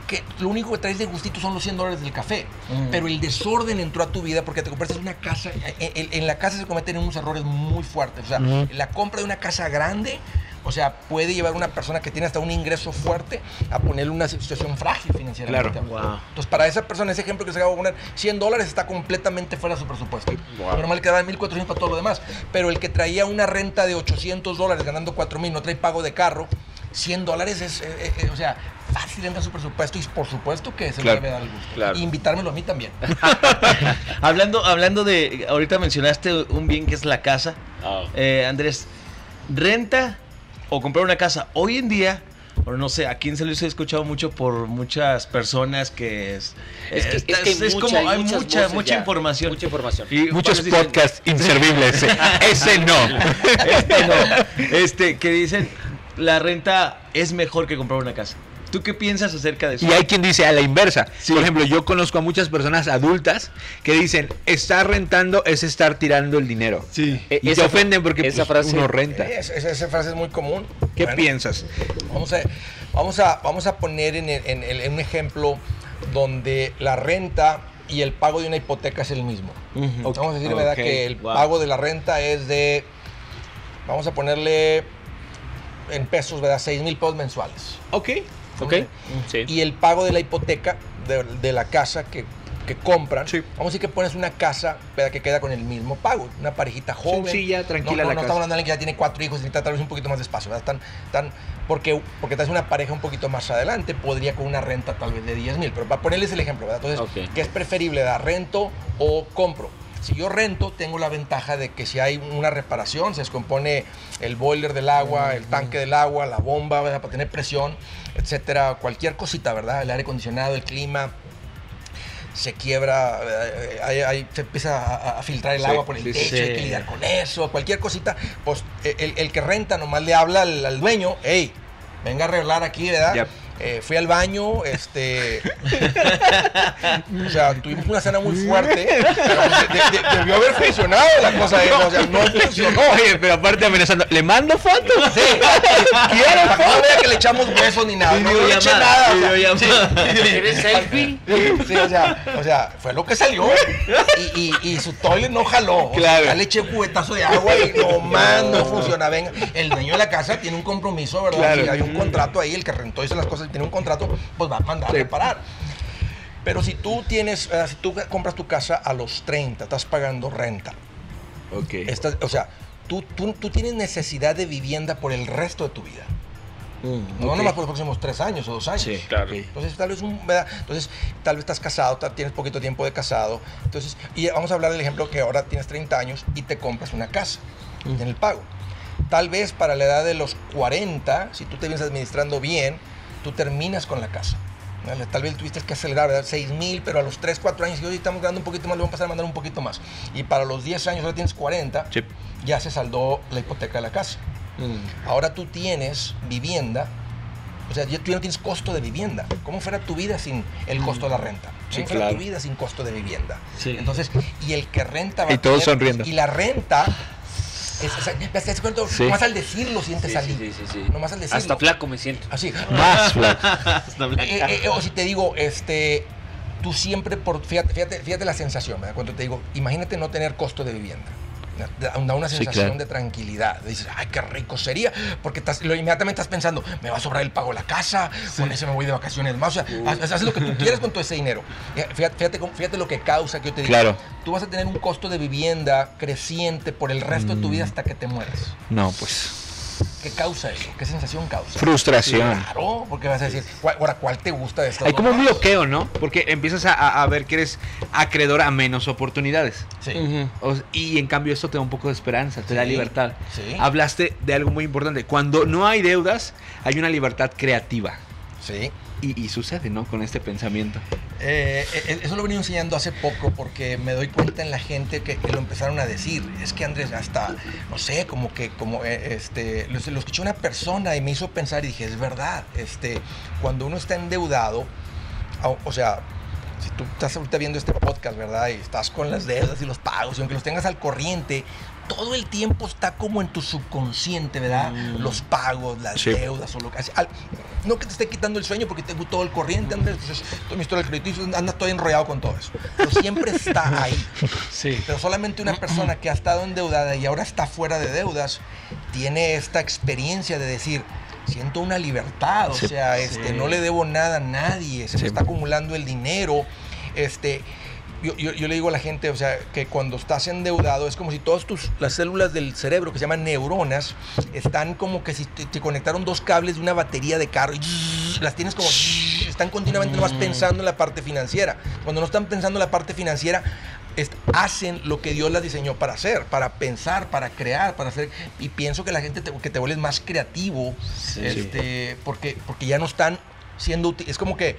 que lo único que traes de gustito son los 100 dólares del café, Mm. pero el desorden entró a tu vida porque te compraste una casa, en, en- en la casa se cometen unos errores muy fuertes, o sea, Ujú. la compra de una casa grande, o sea, puede llevar a una persona que tiene hasta un ingreso fuerte a ponerle una situación frágil financieramente. Claro. Wow. Entonces, para esa persona, ese ejemplo que se acaba de poner, 100 dólares está completamente fuera de su presupuesto. Pero normal quedaba 1.400 para todo lo demás. Pero el que traía una renta de 800 dólares ganando 4.000, no trae pago de carro, 100 dólares es, eh, eh, eh, o sea, fácil entra a su presupuesto y por supuesto que se Claro. le debe dar el gusto. Claro. Y invitármelo a mí también. hablando, hablando de, ahorita mencionaste un bien que es la casa. Ah. Eh, Andrés, renta o comprar una casa. Hoy en día, o no sé, aquí en San Luis he escuchado mucho por muchas personas que es... Es que, es está- que hay, es mucha, como hay mucha, mucha ya, información. Mucha información. Y Muchos podcasts inservibles. Ese no. Este no. Este, que dicen, la renta es mejor que comprar una casa. ¿Tú qué piensas acerca de eso? Y hay quien dice a la inversa. Sí. Por ejemplo, yo conozco a muchas personas adultas que dicen, estar rentando es estar tirando el dinero. Sí. Eh, Y se ofenden porque esa pues, frase- uno renta. Es- es- esa frase es muy común. ¿Qué Bueno, piensas? Vamos a, vamos a, vamos a poner en, el- en el- en un ejemplo donde la renta y el pago de una hipoteca es el mismo. Vamos a decir, ¿verdad? Que el wow. pago de la renta es de, vamos a ponerle en pesos, ¿verdad? 6 mil pesos mensuales. Ok. ¿Ok? Sí. Y el pago de la hipoteca de, de la casa que, que compran, Sí. vamos a decir que pones una casa ¿verdad? que queda con el mismo pago. Una parejita joven. Sencilla, tranquila No, no, la no casa. estamos hablando de alguien que ya tiene cuatro hijos y necesita tal vez un poquito más de espacio. ¿verdad? Están, están, porque, porque tal vez una pareja un poquito más adelante podría con una renta tal vez de 10 mil. Pero para ponerles el ejemplo, ¿verdad? Entonces, Ok. ¿qué es preferible? ¿Da rento o compro? Si yo rento, tengo la ventaja de que si hay una reparación, se descompone el boiler del agua, el tanque del agua, la bomba, ¿verdad? para tener presión, etcétera, cualquier cosita, ¿verdad? El aire acondicionado, el clima, se quiebra, eh, ahí- ahí se empieza a, a filtrar el Sí, agua por el sí, techo, sí. hay que lidiar con eso, cualquier cosita, pues el, el que renta nomás le habla al, al dueño, hey, venga a arreglar aquí, ¿verdad? Yep. Eh, fui al baño, este. o sea, tuvimos una cena muy fuerte. pero de- de- debió haber funcionado la cosa esa. O sea, no funcionó. Oye, pero aparte amenazando, ¿le mando fotos? Sí, quiero, no vea que le echamos besos ni nada. No, no le eché nada. o sea. ¿Quieres selfie? Sí, o sea, o sea, fue lo que salió. Y, y, y su toilet no jaló. O sea, Claro. ya le eché un cubetazo de agua y nomás no funciona. Venga, el dueño de la casa tiene un compromiso, ¿verdad? Claro. Si hay un contrato ahí, el que rentó hizo las cosas tiene un contrato, pues va a mandar Sí. a reparar. Pero si tú tienes, eh, si tú compras tu casa a los 30, estás pagando renta. Ok. Estás- o sea, tú, tú, tú tienes necesidad de vivienda por el resto de tu vida. No Ok. nomás por los próximos tres años o dos años. Sí, claro. Entonces, tal vez, un, ¿verdad? Entonces, tal vez estás casado, tienes poquito tiempo de casado. Entonces, y vamos a hablar del ejemplo que ahora tienes 30 años y te compras una casa en el pago. Tal vez para la edad de los 40, si tú te vienes administrando bien, tú terminas con la casa. ¿vale? Tal vez tuviste que acelerar, ¿verdad? 6 mil, pero a los 3, 4 años, y hoy estamos ganando un poquito más, le vamos a pasar a mandar un poquito más. Y para los 10 años, ahora tienes 40, Sí. ya se saldó la hipoteca de la casa. Mm. Ahora tú tienes vivienda, o sea, ya tú ya no tienes costo de vivienda. ¿Cómo fuera tu vida sin el costo de la renta? ¿Cómo Sí, fuera claro. tu vida sin costo de vivienda? Sí. Entonces, y el que renta va Y a todos tener- sonriendo. Y la renta, es, o sea, ¿te das cuenta? Sí. Nomás al decirlo sientes Sí, alivio. sí, sí, sí. Nomás al decirlo. Hasta flaco me siento. Así. Más flaco. Hasta blanca. Eh, eh, o si te digo, este, tú siempre, por, fíjate, fíjate, fíjate la sensación, ¿verdad? Cuando te digo, imagínate no tener costo de vivienda. Da una Sí, sensación claro. de tranquilidad. Dices, ay, qué rico sería. Porque estás, lo, inmediatamente estás pensando, me va a sobrar el pago de la casa, con ese me voy de vacaciones más. O sea, haz- haz lo que tú quieras con todo ese dinero. Eh, Fíjate, fíjate, lo que causa que yo te digo. Claro. Tú vas a tener un costo de vivienda creciente por el resto de tu Mm. vida hasta que te mueras. No, pues. ¿Qué causa eso? ¿Qué sensación causa? Frustración. Claro, porque vas a decir, ¿cuál- ahora, ¿cuál te gusta de estas Hay como un bloqueo, ¿no? Porque empiezas a, ver que eres acreedor a menos oportunidades. Sí. O- y en cambio esto te da un poco de esperanza, te da libertad. sí. Hablaste de algo muy importante. Cuando no hay deudas, hay una libertad creativa. Sí. Y, y sucede, ¿no? Con este pensamiento. Eh, eh, eso lo venido enseñando hace poco porque me doy cuenta en la gente que, que lo empezaron a decir. Es que Andrés, hasta, no sé, como que, como, eh, este, lo, lo escuché una persona y me hizo pensar y dije, es verdad, este, cuando uno está endeudado, o, o sea, si tú estás ahorita viendo este podcast, ¿verdad? Y estás con las deudas y los pagos, y aunque los tengas al corriente, todo el tiempo está como en tu subconsciente, ¿verdad? Mm. Los pagos, las Sí. deudas o lo que al- No que te esté quitando el sueño porque tengo todo el corriente, Andrés. Pues es toda mi historia del crediticio, andas todo enrollado con todo eso. Pero siempre está ahí. Sí. Pero solamente una persona que ha estado endeudada y ahora está fuera de deudas tiene esta experiencia de decir, siento una libertad, o Sí. sea, este, Sí. no le debo nada a nadie, se me está acumulando el dinero. Este, yo, yo- yo le digo a la gente, o sea, que cuando estás endeudado es como si todas tus, las células del cerebro, que se llaman neuronas, están como que si te, te conectaron dos cables de una batería de carro y las tienes como, están continuamente nomás pensando en la parte financiera. Cuando no están pensando en la parte financiera, hacen lo que Dios las diseñó para hacer, para pensar, para crear, para hacer. Y pienso que la gente te, que te vuelves más creativo, este, porque, porque ya no están siendo útiles. Es como que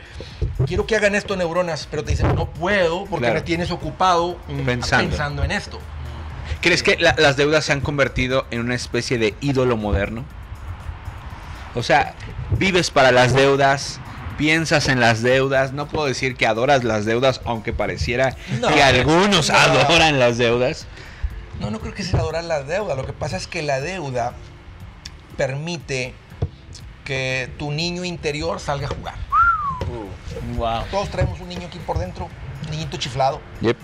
quiero que hagan esto neuronas, pero te dicen no puedo porque Claro. me tienes ocupado Pensando. pensando en esto. ¿Crees que la- las deudas se han convertido en una especie de ídolo moderno? O sea, vives para las deudas, piensas en las deudas. No puedo decir que adoras las deudas, aunque pareciera No. que algunos No. adoran las deudas. No, no creo que sea adorar la deuda. Lo que pasa es que la deuda permite que tu niño interior salga a jugar. Wow. Todos traemos un niño aquí por dentro, un niñito chiflado. Yep.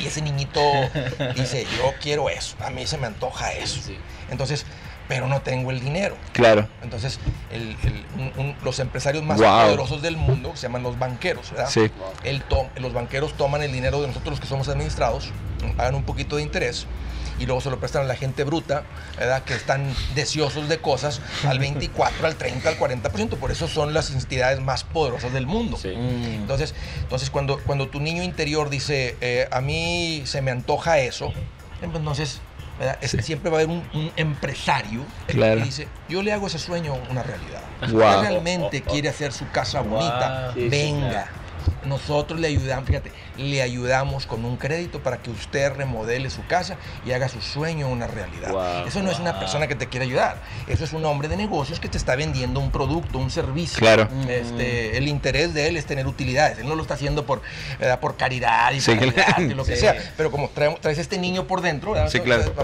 Y ese niñito dice, yo quiero eso, a mí se me antoja eso. Sí. Entonces, pero no tengo el dinero. Claro. Entonces, el- el- un- un- los empresarios más Wow. poderosos del mundo, que se llaman los banqueros, ¿verdad? Sí. El to- los banqueros toman el dinero de nosotros los que somos administrados, pagan un poquito de interés y luego se lo prestan a la gente bruta, ¿verdad? Que están deseosos de cosas al 24, al 30, al 40%. Por eso son las entidades más poderosas del mundo. Sí. Mm. Entonces, entonces cuando, cuando tu niño interior dice, eh, a mí se me antoja eso, entonces ¿verdad? Es- Sí. siempre va a haber un, un empresario Claro. que dice, yo le hago ese sueño una realidad. Si Wow. usted realmente quiere hacer su casa Wow. bonita, Sí, sí, venga. claro. Nosotros le ayudamos, fíjate, le ayudamos con un crédito para que usted remodele su casa y haga su sueño una realidad. Wow. Eso no es una persona que te quiere ayudar. Eso es un hombre de negocios que te está vendiendo un producto, un servicio. Claro. Este, el interés de él es tener utilidades. Él no lo está haciendo por, ¿verdad? por caridad y Sí, lo que Sí. sea. Pero como traemos- traes este niño por dentro, para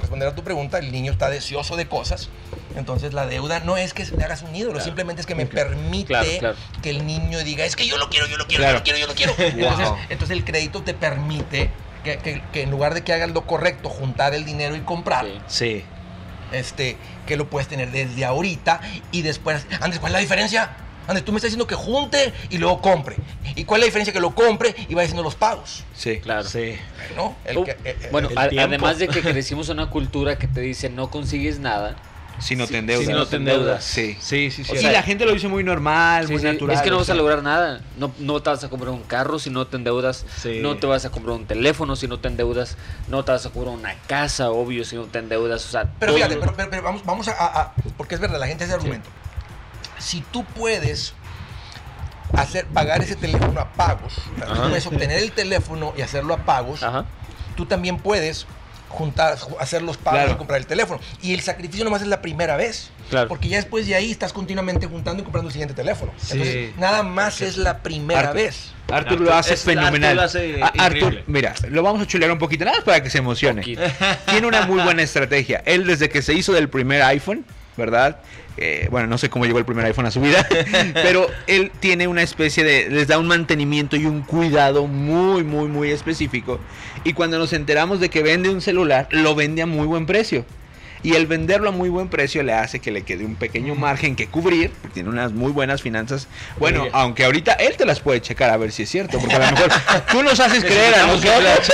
responder a tu pregunta, el niño está deseoso de cosas. Entonces la deuda no es que le hagas un ídolo, simplemente es que me permite Claro, claro. que el niño diga, es que yo lo quiero, yo lo quiero, Claro. yo lo quiero, yo lo quiero. Entonces, entonces el crédito te permite que, que- que en lugar de que hagas lo correcto, juntar el dinero y comprar, Sí. Sí. este, que lo puedes tener desde ahorita y después. Andrés, ¿cuál es la diferencia? Andrés, tú me estás diciendo que junte y luego compre. ¿Y cuál es la diferencia? Que lo compre y va haciendo los pagos. Sí. Claro. Sí. ¿No? El que- eh, eh, bueno, además de que crecimos en una cultura que te dice no consigues nada. Si no te endeudas. si no te endeudas. Sí. Sí, sí, sí. y la gente lo dice muy normal, Sí, muy sí, natural. es que no o vas a lograr nada. No, no te vas a comprar un carro si no te endeudas. Sí. No te vas a comprar un teléfono si no te endeudas. No te vas a comprar una casa, obvio, si no te endeudas. O sea, Pero todo- fíjate, pero, pero- pero vamos, vamos a, a- a- Porque es verdad, la gente hace argumento. Si tú puedes hacer, pagar ese teléfono a pagos. Tú Ajá. puedes obtener el teléfono y hacerlo a pagos. Ajá. Tú también puedes juntar, ju- hacer los pagos Claro. y comprar el teléfono. Y el sacrificio nomás es la primera vez. Claro. Porque ya después de ahí estás continuamente juntando y comprando el siguiente teléfono. Sí. Entonces, nada más es la primera Arthur. vez. Arthur lo hace es- fenomenal. Arthur lo hace Arthur, mira, lo vamos a chulear un poquito, nada más para que se emocione. Poquito. Tiene una muy buena estrategia. Él desde que se hizo del primer iPhone, ¿verdad? Eh, bueno, no sé cómo llegó el primer iPhone a su vida, pero él tiene una especie de, les da un mantenimiento y un cuidado muy, muy, muy específico. Y cuando nos enteramos de que vende un celular, lo vende a muy buen precio. Y el venderlo a muy buen precio le hace que le quede un pequeño margen que cubrir, porque tiene unas muy buenas finanzas. Bueno, Oye. aunque ahorita él te las puede checar a ver si es cierto, porque a lo mejor tú nos haces creer a nosotros.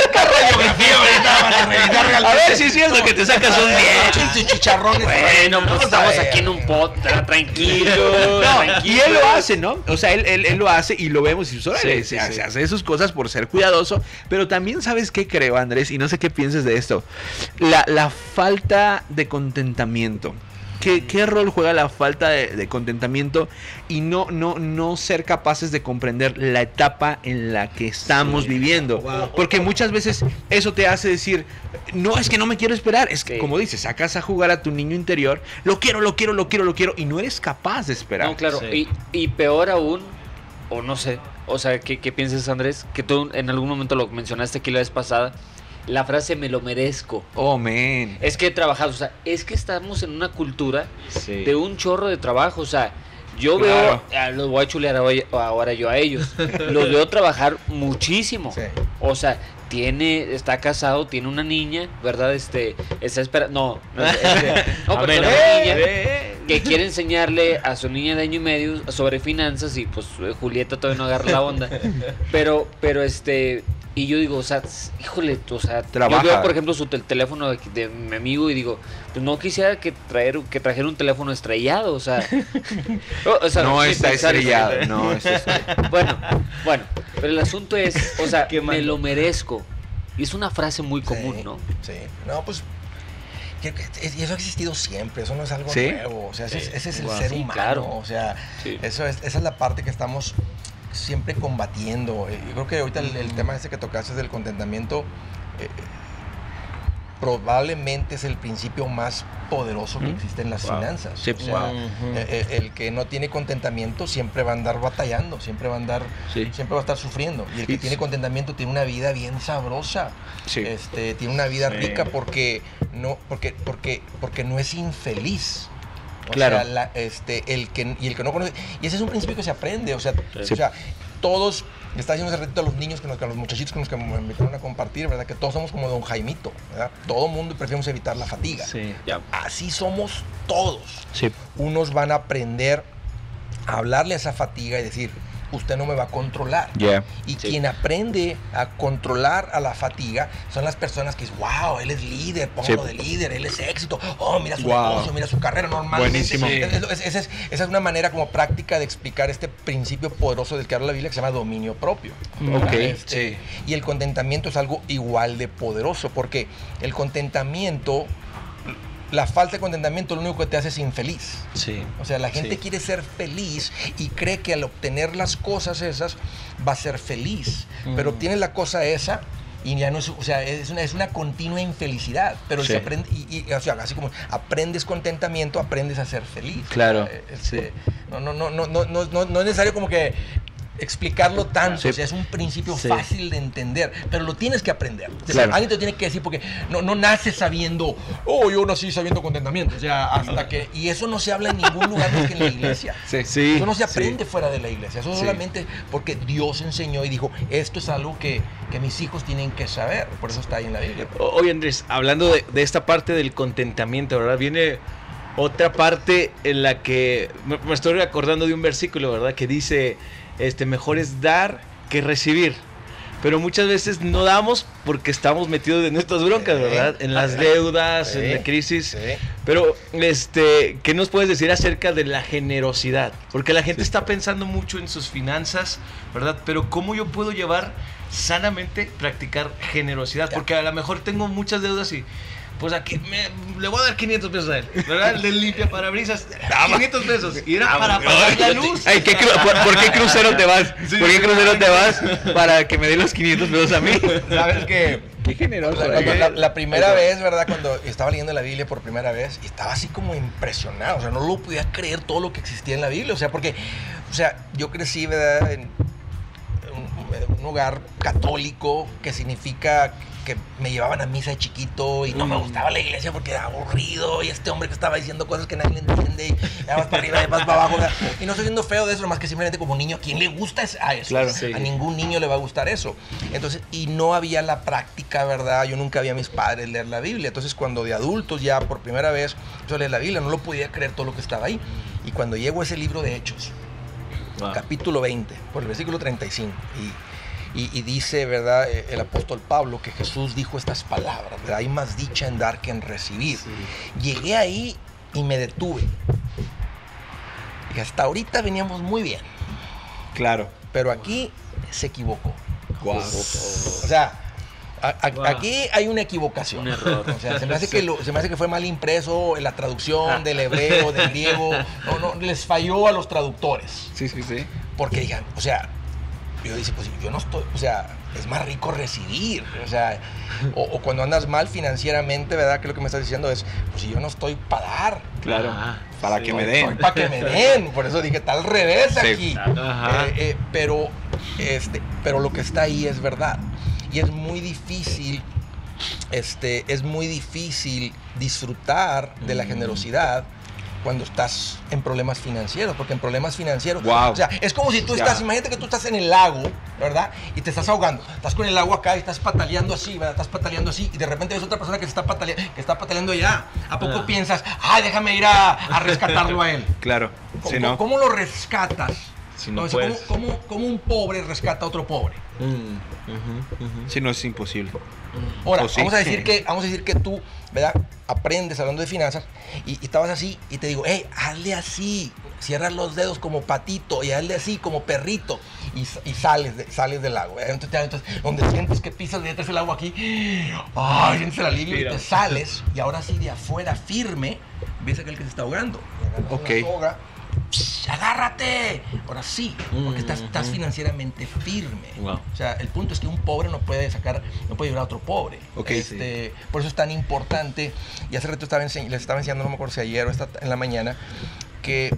A ver si es cierto que te sacas un 10. Tus chicharrones. Bueno, pues estamos aquí en un pot, tra- tranquilo. No, y tranquilo. él lo hace, ¿no? O sea, él, él- él lo hace y lo vemos y órale, Sí, se, sí. hace sus cosas por ser cuidadoso. Pero también sabes qué creo, Andrés, y no sé qué pienses de esto. La, la falta de contentamiento. ¿Qué, qué rol juega la falta de, de contentamiento y no, no, no ser capaces de comprender la etapa en la que estamos viviendo? Porque muchas veces eso te hace decir, no, es que no me quiero esperar. Es que, Sí. como dices, sacas a jugar a tu niño interior, lo quiero, lo quiero, lo quiero, lo quiero, y no eres capaz de esperar. No, claro. Sí. Y, y peor aún, o no sé, o sea, ¿qué, qué piensas, Andrés? Que tú en algún momento lo mencionaste aquí la vez pasada, la frase me lo merezco. Oh, man. Es que he trabajado, o sea, es que estamos en una cultura Sí. de un chorro de trabajo, o sea, yo Claro. veo, ah, los voy a chulear ahora yo a ellos, los veo trabajar muchísimo. Sí. O sea, tiene, está casado, tiene una niña, ¿verdad? Este, está esperando, no, no, este, no, pero tiene una niña que quiere enseñarle a su niña de año y medio sobre finanzas y pues Julieta todavía no agarra la onda. Pero, pero este, y yo digo, o sea, híjole, o sea, Trabaja. yo veo por ejemplo su tel- teléfono de, de mi amigo y digo, pues no quisiera que traer, que trajera un teléfono estrellado, o sea, o, o sea, no está estrellado, no está estrellado. Bueno, bueno, pero el asunto es, o sea, Qué me lo merezco. Y es una frase muy común, Sí, ¿no? Sí, no, pues. Y eso ha existido siempre, eso no es algo ¿Sí? nuevo. O sea, ese, es- Sí. ese es el Wow. ser Sí, humano. claro. O sea, Sí. eso es, esa es la parte que estamos siempre combatiendo. Eh, Yo creo que ahorita el, el tema ese que tocaste del contentamiento. eh, probablemente es el principio más poderoso que Mm. existe en las Wow. finanzas. Sí. O sea, Wow. eh, el que no tiene contentamiento siempre va a andar batallando, siempre va a andar, Sí. siempre va a estar sufriendo. Y el que tiene contentamiento tiene una vida bien sabrosa. Sí. Este, tiene una vida Sí. rica porque no, porque, porque, porque no es infeliz. O Claro. sea, la- este, el que, y el que no conoce. Y ese es un principio que se aprende. O sea, Sí. o sea todos, me está diciendo hace ratito a los niños, que nos, a los muchachitos que nos que me invitaron a compartir, ¿verdad? Que todos somos como Don Jaimito, ¿verdad? Todo mundo preferimos evitar la fatiga. Sí. Ya. Así somos todos. Sí. Unos van a aprender a hablarle a esa fatiga y decir, usted no me va a controlar. Yeah. Y Sí. quien aprende a controlar a la fatiga son las personas que dicen, wow, él es líder, póngalo Sí. de líder, él es éxito, oh, mira su Wow. negocio, mira su carrera normal. Buenísimo. esa, es, esa es una manera como práctica de explicar este principio poderoso del que habla la Biblia que se llama dominio propio. Ok, Este. Y el contentamiento es algo igual de poderoso porque el contentamiento, la falta de contentamiento lo único que te hace es infeliz. Sí. O sea, la gente quiere ser feliz y cree que al obtener las cosas esas va a ser feliz. Pero obtienes la cosa esa y ya no es, o sea, es una, es una continua infelicidad. Pero se aprende, y, así como aprendes contentamiento, aprendes a ser feliz. Claro. O sí. Eh, no, no, no, no, no, no, no es necesario como que explicarlo tanto, Sí. o sea, es un principio Sí. fácil de entender, pero lo tienes que aprender. O sea, Claro. Alguien te tiene que decir porque no, no naces sabiendo, oh, yo nací sabiendo contentamiento, o sea, hasta que y eso no se habla en ningún lugar más que en la iglesia. Sí. Sí. Eso no se sí. aprende fuera de la iglesia. Eso Sí. solamente porque Dios enseñó y dijo, esto es algo que, que mis hijos tienen que saber. Por eso está ahí en la Biblia. Oye Andrés, hablando de, de esta parte del contentamiento, ¿verdad? Viene otra parte en la que me, me estoy acordando de un versículo, ¿verdad? Que dice, este, mejor es dar que recibir. Pero muchas veces no damos porque estamos metidos en nuestras broncas. ¿verdad? En las deudas, en la crisis. Pero, este, ¿qué nos puedes decir acerca de la generosidad? Porque la gente está pensando mucho en sus finanzas, ¿verdad? Pero ¿cómo yo puedo llevar sanamente practicar generosidad? Porque a lo mejor tengo muchas deudas y pues aquí me- le voy a dar 500 pesos a él, ¿verdad? Le limpia parabrisas, 500 pesos. Y era para pagar la luz. Ay, ¿qué cru- por, por qué crucero te vas? Sí, ¿Por qué crucero te vas? Para que me dé los 500 pesos a mí. ¿Sabes qué? Qué generoso. La, ¿eh? cuando la- la primera vez, ¿verdad? Cuando estaba leyendo la Biblia por primera vez, y estaba así como impresionado. O sea, no lo podía creer todo lo que existía en la Biblia. O sea, porque, o sea, yo crecí, ¿verdad? En un, en un hogar católico, que significa que me llevaban a misa de chiquito y no me gustaba la iglesia porque era aburrido y este hombre que estaba diciendo cosas que nadie le entiende y ya vas para arriba y vas para abajo. ¿verdad? Y no estoy siendo feo de eso, más que simplemente como niño, ¿a quién le gusta es- a eso? Claro. Sí. A ningún niño le va a gustar eso. Entonces, y no había la práctica, ¿verdad? Yo nunca vi a mis padres leer la Biblia. Entonces, cuando de adultos ya por primera vez yo leer la Biblia, no lo podía creer todo lo que estaba ahí. Y cuando llego a ese libro de Hechos, Wow. capítulo 20, por el versículo 35, y, y- y dice, ¿verdad? eh, El apóstol Pablo que Jesús dijo estas palabras, ¿verdad? Hay más dicha en dar que en recibir. Llegué ahí y me detuve. Y hasta ahorita veníamos muy bien, Claro. pero aquí se equivocó. Guau. O sea, a- a- Wow. aquí hay una equivocación. Un error. O sea, se me hace que, lo- se me hace que fue mal impreso en la traducción del hebreo, del griego. No, no, les falló a los traductores. Sí, sí, sí. Porque digan, o sea, yo dice, pues yo no estoy, o sea, es más rico recibir. O sea, o, o cuando andas mal financieramente, ¿verdad? Que lo que me estás diciendo es, pues si yo no estoy para dar. Claro. Ah, para sí. que me den. para que me den. Por eso dije, está al revés Sí. aquí. Ajá. Eh, eh, pero, este, pero lo que está ahí es verdad. Y es muy difícil, este, es muy difícil disfrutar de la generosidad cuando estás en problemas financieros, porque en problemas financieros, Wow. o sea, es como si tú Ya. estás, imagínate que tú estás en el lago, ¿verdad? Y te estás ahogando, estás con el agua acá y estás pataleando así, ¿verdad? Estás pataleando así y de repente ves otra persona que se está pataleando, que está pataleando allá. ¿A poco Ah. piensas, ay, déjame ir a, a rescatarlo a él? Claro. ¿Cómo, Sí, ¿no? cómo lo rescatas? Si no O sea, ¿cómo, cómo- cómo un pobre rescata a otro pobre? Mm, ujú, ujú. Sí, no es imposible. Ahora, sí. vamos, a decir que, vamos a decir que tú, ¿verdad? Aprendes hablando de finanzas y, y estabas así y te digo, hey, hazle así, cierras los dedos como patito y hazle así como perrito y, y sales, de- sales del agua. Entonces, entonces, donde sientes que pisas, metes el agua aquí, ay, sientes el alivio y te sales y ahora sí de afuera firme ves a aquel que se está ahogando. Ok. una soga, ¡psh! agárrate. Ahora sí, porque estás, estás financieramente firme. Wow. O sea, el punto es que un pobre no puede sacar, no puede ayudar a otro pobre. Ok, Este, Por eso es tan importante, y hace rato estaba les estaba enseñando, no me acuerdo si ayer o esta en la mañana, que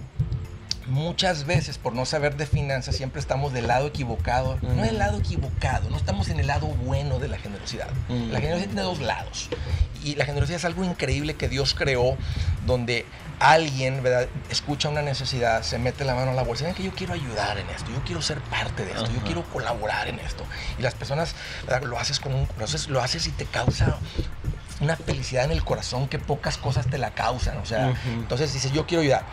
muchas veces por no saber de finanzas siempre estamos del lado equivocado. No del lado equivocado, no estamos en el lado bueno de la generosidad. Mm. La generosidad tiene dos lados. Y la generosidad es algo increíble que Dios creó donde alguien ¿verdad? escucha una necesidad, se mete la mano a la bolsa, "Ven que yo quiero ayudar en esto, yo quiero ser parte de esto, yo quiero colaborar en esto. Y las personas ¿verdad? lo haces con un, lo haces, lo haces y te causa una felicidad en el corazón que pocas cosas te la causan. O sea, entonces dices, yo quiero ayudar.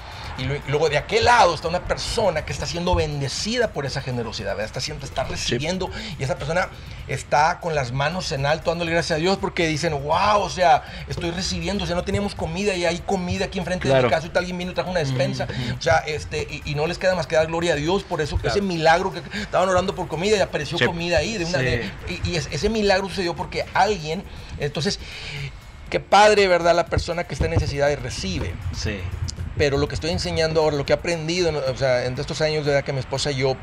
Y luego de aquel lado está una persona que está siendo bendecida por esa generosidad, ¿verdad? Está, siendo, está recibiendo y esa persona está con las manos en alto dándole gracias a Dios porque dicen, wow, o sea, estoy recibiendo, o sea, no teníamos comida y hay comida aquí enfrente de Claro. mi casa y tal, alguien vino y trajo una despensa. O sea, este, y, y no les queda más que dar gloria a Dios por eso, ese milagro que estaban orando por comida y apareció Sí. comida ahí. De una, Sí. de- y y es- ese milagro sucedió porque alguien, entonces, qué padre, ¿verdad? La persona que está en necesidad y recibe. Sí. Pero lo que estoy enseñando ahora, lo que he aprendido, o sea, en estos años de edad que mi esposa y yo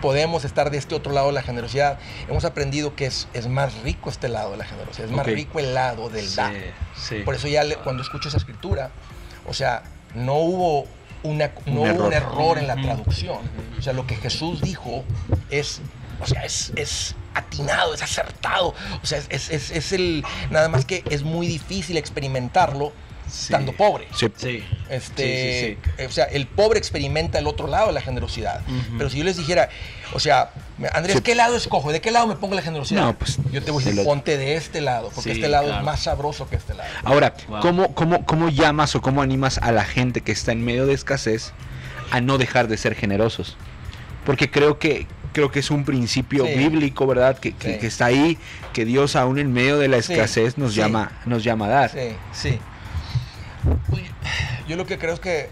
podemos estar de este otro lado de la generosidad, hemos aprendido que es, es más rico este lado de la generosidad, es más rico el lado del Sí, dar. sí. Por eso ya le- cuando escucho esa escritura, o sea, no hubo, una, no Un hubo un error. error en la traducción. O sea, lo que Jesús dijo es, o sea, es, es atinado, es acertado. O sea, es- es el, nada más que es muy difícil experimentarlo estando pobre. Sí. Sí. Este, Sí, sí, O sea, el pobre experimenta el otro lado de la generosidad. Pero si yo les dijera, o sea, Andrés, Sí. ¿qué lado escojo? ¿De qué lado me pongo la generosidad? No, pues, yo te voy a decir, ponte de este lado, porque Sí, este lado claro. es más sabroso que este lado. Ahora, Wow. ¿cómo, cómo, ¿cómo llamas o cómo animas a la gente que está en medio de escasez a no dejar de ser generosos? Porque creo que creo que es un principio Sí. bíblico, ¿verdad? Que, que- Sí. que está ahí, que Dios aún en medio de la Sí, escasez nos sí. llama nos llama a dar. Sí, sí. Uy, Yo lo que creo es que,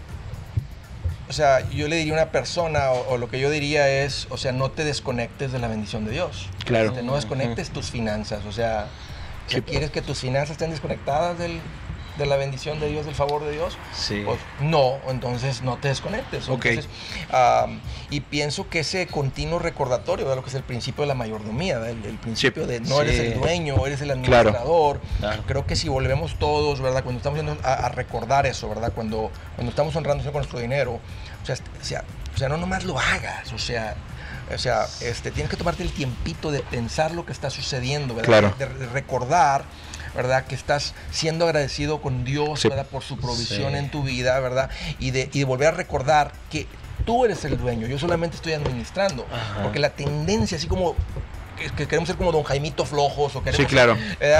o sea, yo le diría a una persona, o, o lo que yo diría es, o sea, no te desconectes de la bendición de Dios. Claro. No desconectes tus finanzas, o sea, Si quieres que tus finanzas estén desconectadas del, de la bendición de Dios, del favor de Dios, Sí. pues no, entonces no te desconectes. Entonces, y pienso que ese continuo recordatorio de lo que es el principio de la mayordomía, ¿verdad? el, el principio de no eres el dueño, eres el administrador. Claro. Creo que si volvemos todos, ¿verdad? Cuando estamos a, a recordar eso, ¿verdad? Cuando, cuando estamos honrando con nuestro dinero, o sea, o sea, o sea, no nomás lo hagas, o sea, o sea, este, tienes que tomarte el tiempito de pensar lo que está sucediendo, ¿verdad? Claro. De, de recordar, ¿verdad? Que estás siendo agradecido con Dios, Sí. ¿verdad? Por su provisión Sí. en tu vida, ¿verdad? Y de, y de volver a recordar que tú eres el dueño, yo solamente estoy administrando. Ajá. Porque la tendencia, así como que, que queremos ser como don Jaimito flojos o queremos, Sí, claro.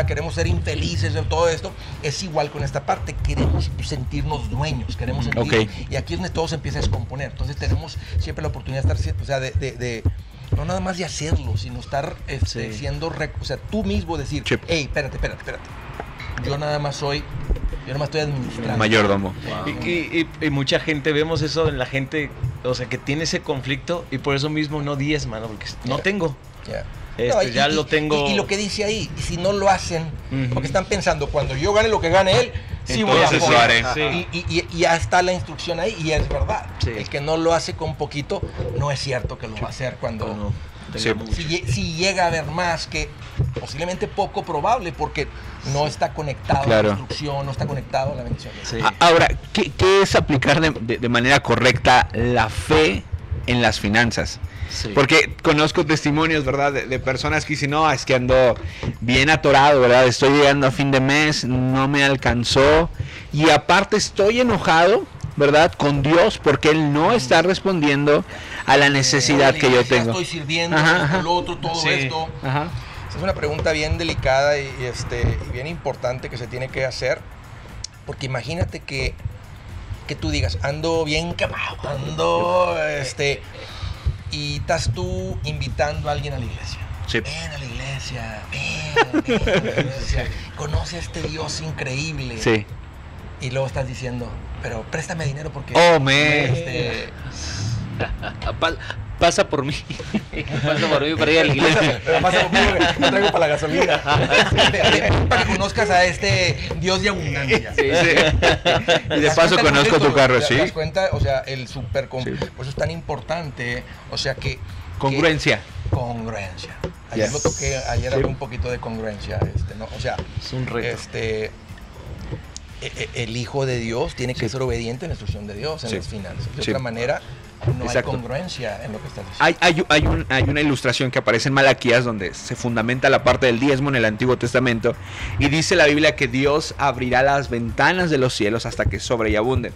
queremos ser infelices en todo esto, es igual con esta parte, queremos sentirnos dueños, queremos sentir, Ok. y aquí es donde todo se empieza a descomponer. Entonces tenemos siempre la oportunidad de estar, o sea, de, de- de- no nada más de hacerlo, sino estar este, Sí. siendo, rec- o sea, tú mismo decir, Sí. hey, espérate, espérate, espérate. Yo nada más soy, yo nada más estoy administrando. Mayordomo. Y, y- y- y mucha gente, vemos eso en la gente, o sea, que tiene ese conflicto y por eso mismo no diezma, ¿no? Porque no tengo. Ya. Este, y- ya y- lo tengo. Y, y lo que dice ahí, y si no lo hacen, porque están pensando, cuando yo gane lo que gane él, sí voy a poder. lo haré. Y, y- y- y ya está la instrucción ahí, y es verdad. Sí. El que no lo hace con poquito, no es cierto que lo va a hacer cuando. Mucho. Si, lle- si llega a haber más, que posiblemente poco probable, porque no está conectado Claro. a la instrucción, no está conectado a la bendición. Ahora, ¿qué, qué es aplicar de, de- de manera correcta la fe en las finanzas? Sí. Porque conozco testimonios, ¿verdad? De, de personas que dicen, no, es que ando bien atorado, ¿verdad? Estoy llegando a fin de mes, no me alcanzó. Y aparte estoy enojado, ¿verdad? Con Dios porque Él no está respondiendo a la necesidad Eh, que yo tengo. Estoy sirviendo, Ajá, esto, ajá. lo otro, todo Sí. esto. Ajá. Es una pregunta bien delicada y, y, este, y bien importante que se tiene que hacer. Porque imagínate que, que tú digas, ando bien quemado, ando, este, y estás tú invitando a alguien a la iglesia. Sí. Ven a la iglesia, ven, ven a la iglesia. Conoce a este Dios increíble. Sí. Y luego estás diciendo, pero préstame dinero porque... Oh, este, Pa- pasa por mí. pasa por mí para ir a la iglesia. Pasa conmigo, me traigo para la gasolina. para que conozcas a este Dios de abundancia. Sí, sí. Y ¿Te de paso conozco tu carro, ¿Te sí. das cuenta? O sea, el super... Sí. Por eso es tan importante, o sea, que... Congruencia. que- congruencia. Ayer Yes. lo toqué, ayer Sí. hablé un poquito de congruencia, este, ¿no? O sea, Es un reto. este... e- e- El Hijo de Dios tiene que ser obediente a la instrucción de Dios en Sí. las finanzas. De Sí. otra manera, no Exacto. hay congruencia en lo que estás diciendo. Hay, hay, hay un- hay una ilustración que aparece en Malaquías donde se fundamenta la parte del diezmo en el Antiguo Testamento y dice la Biblia que Dios abrirá las ventanas de los cielos hasta que sobre y abunden.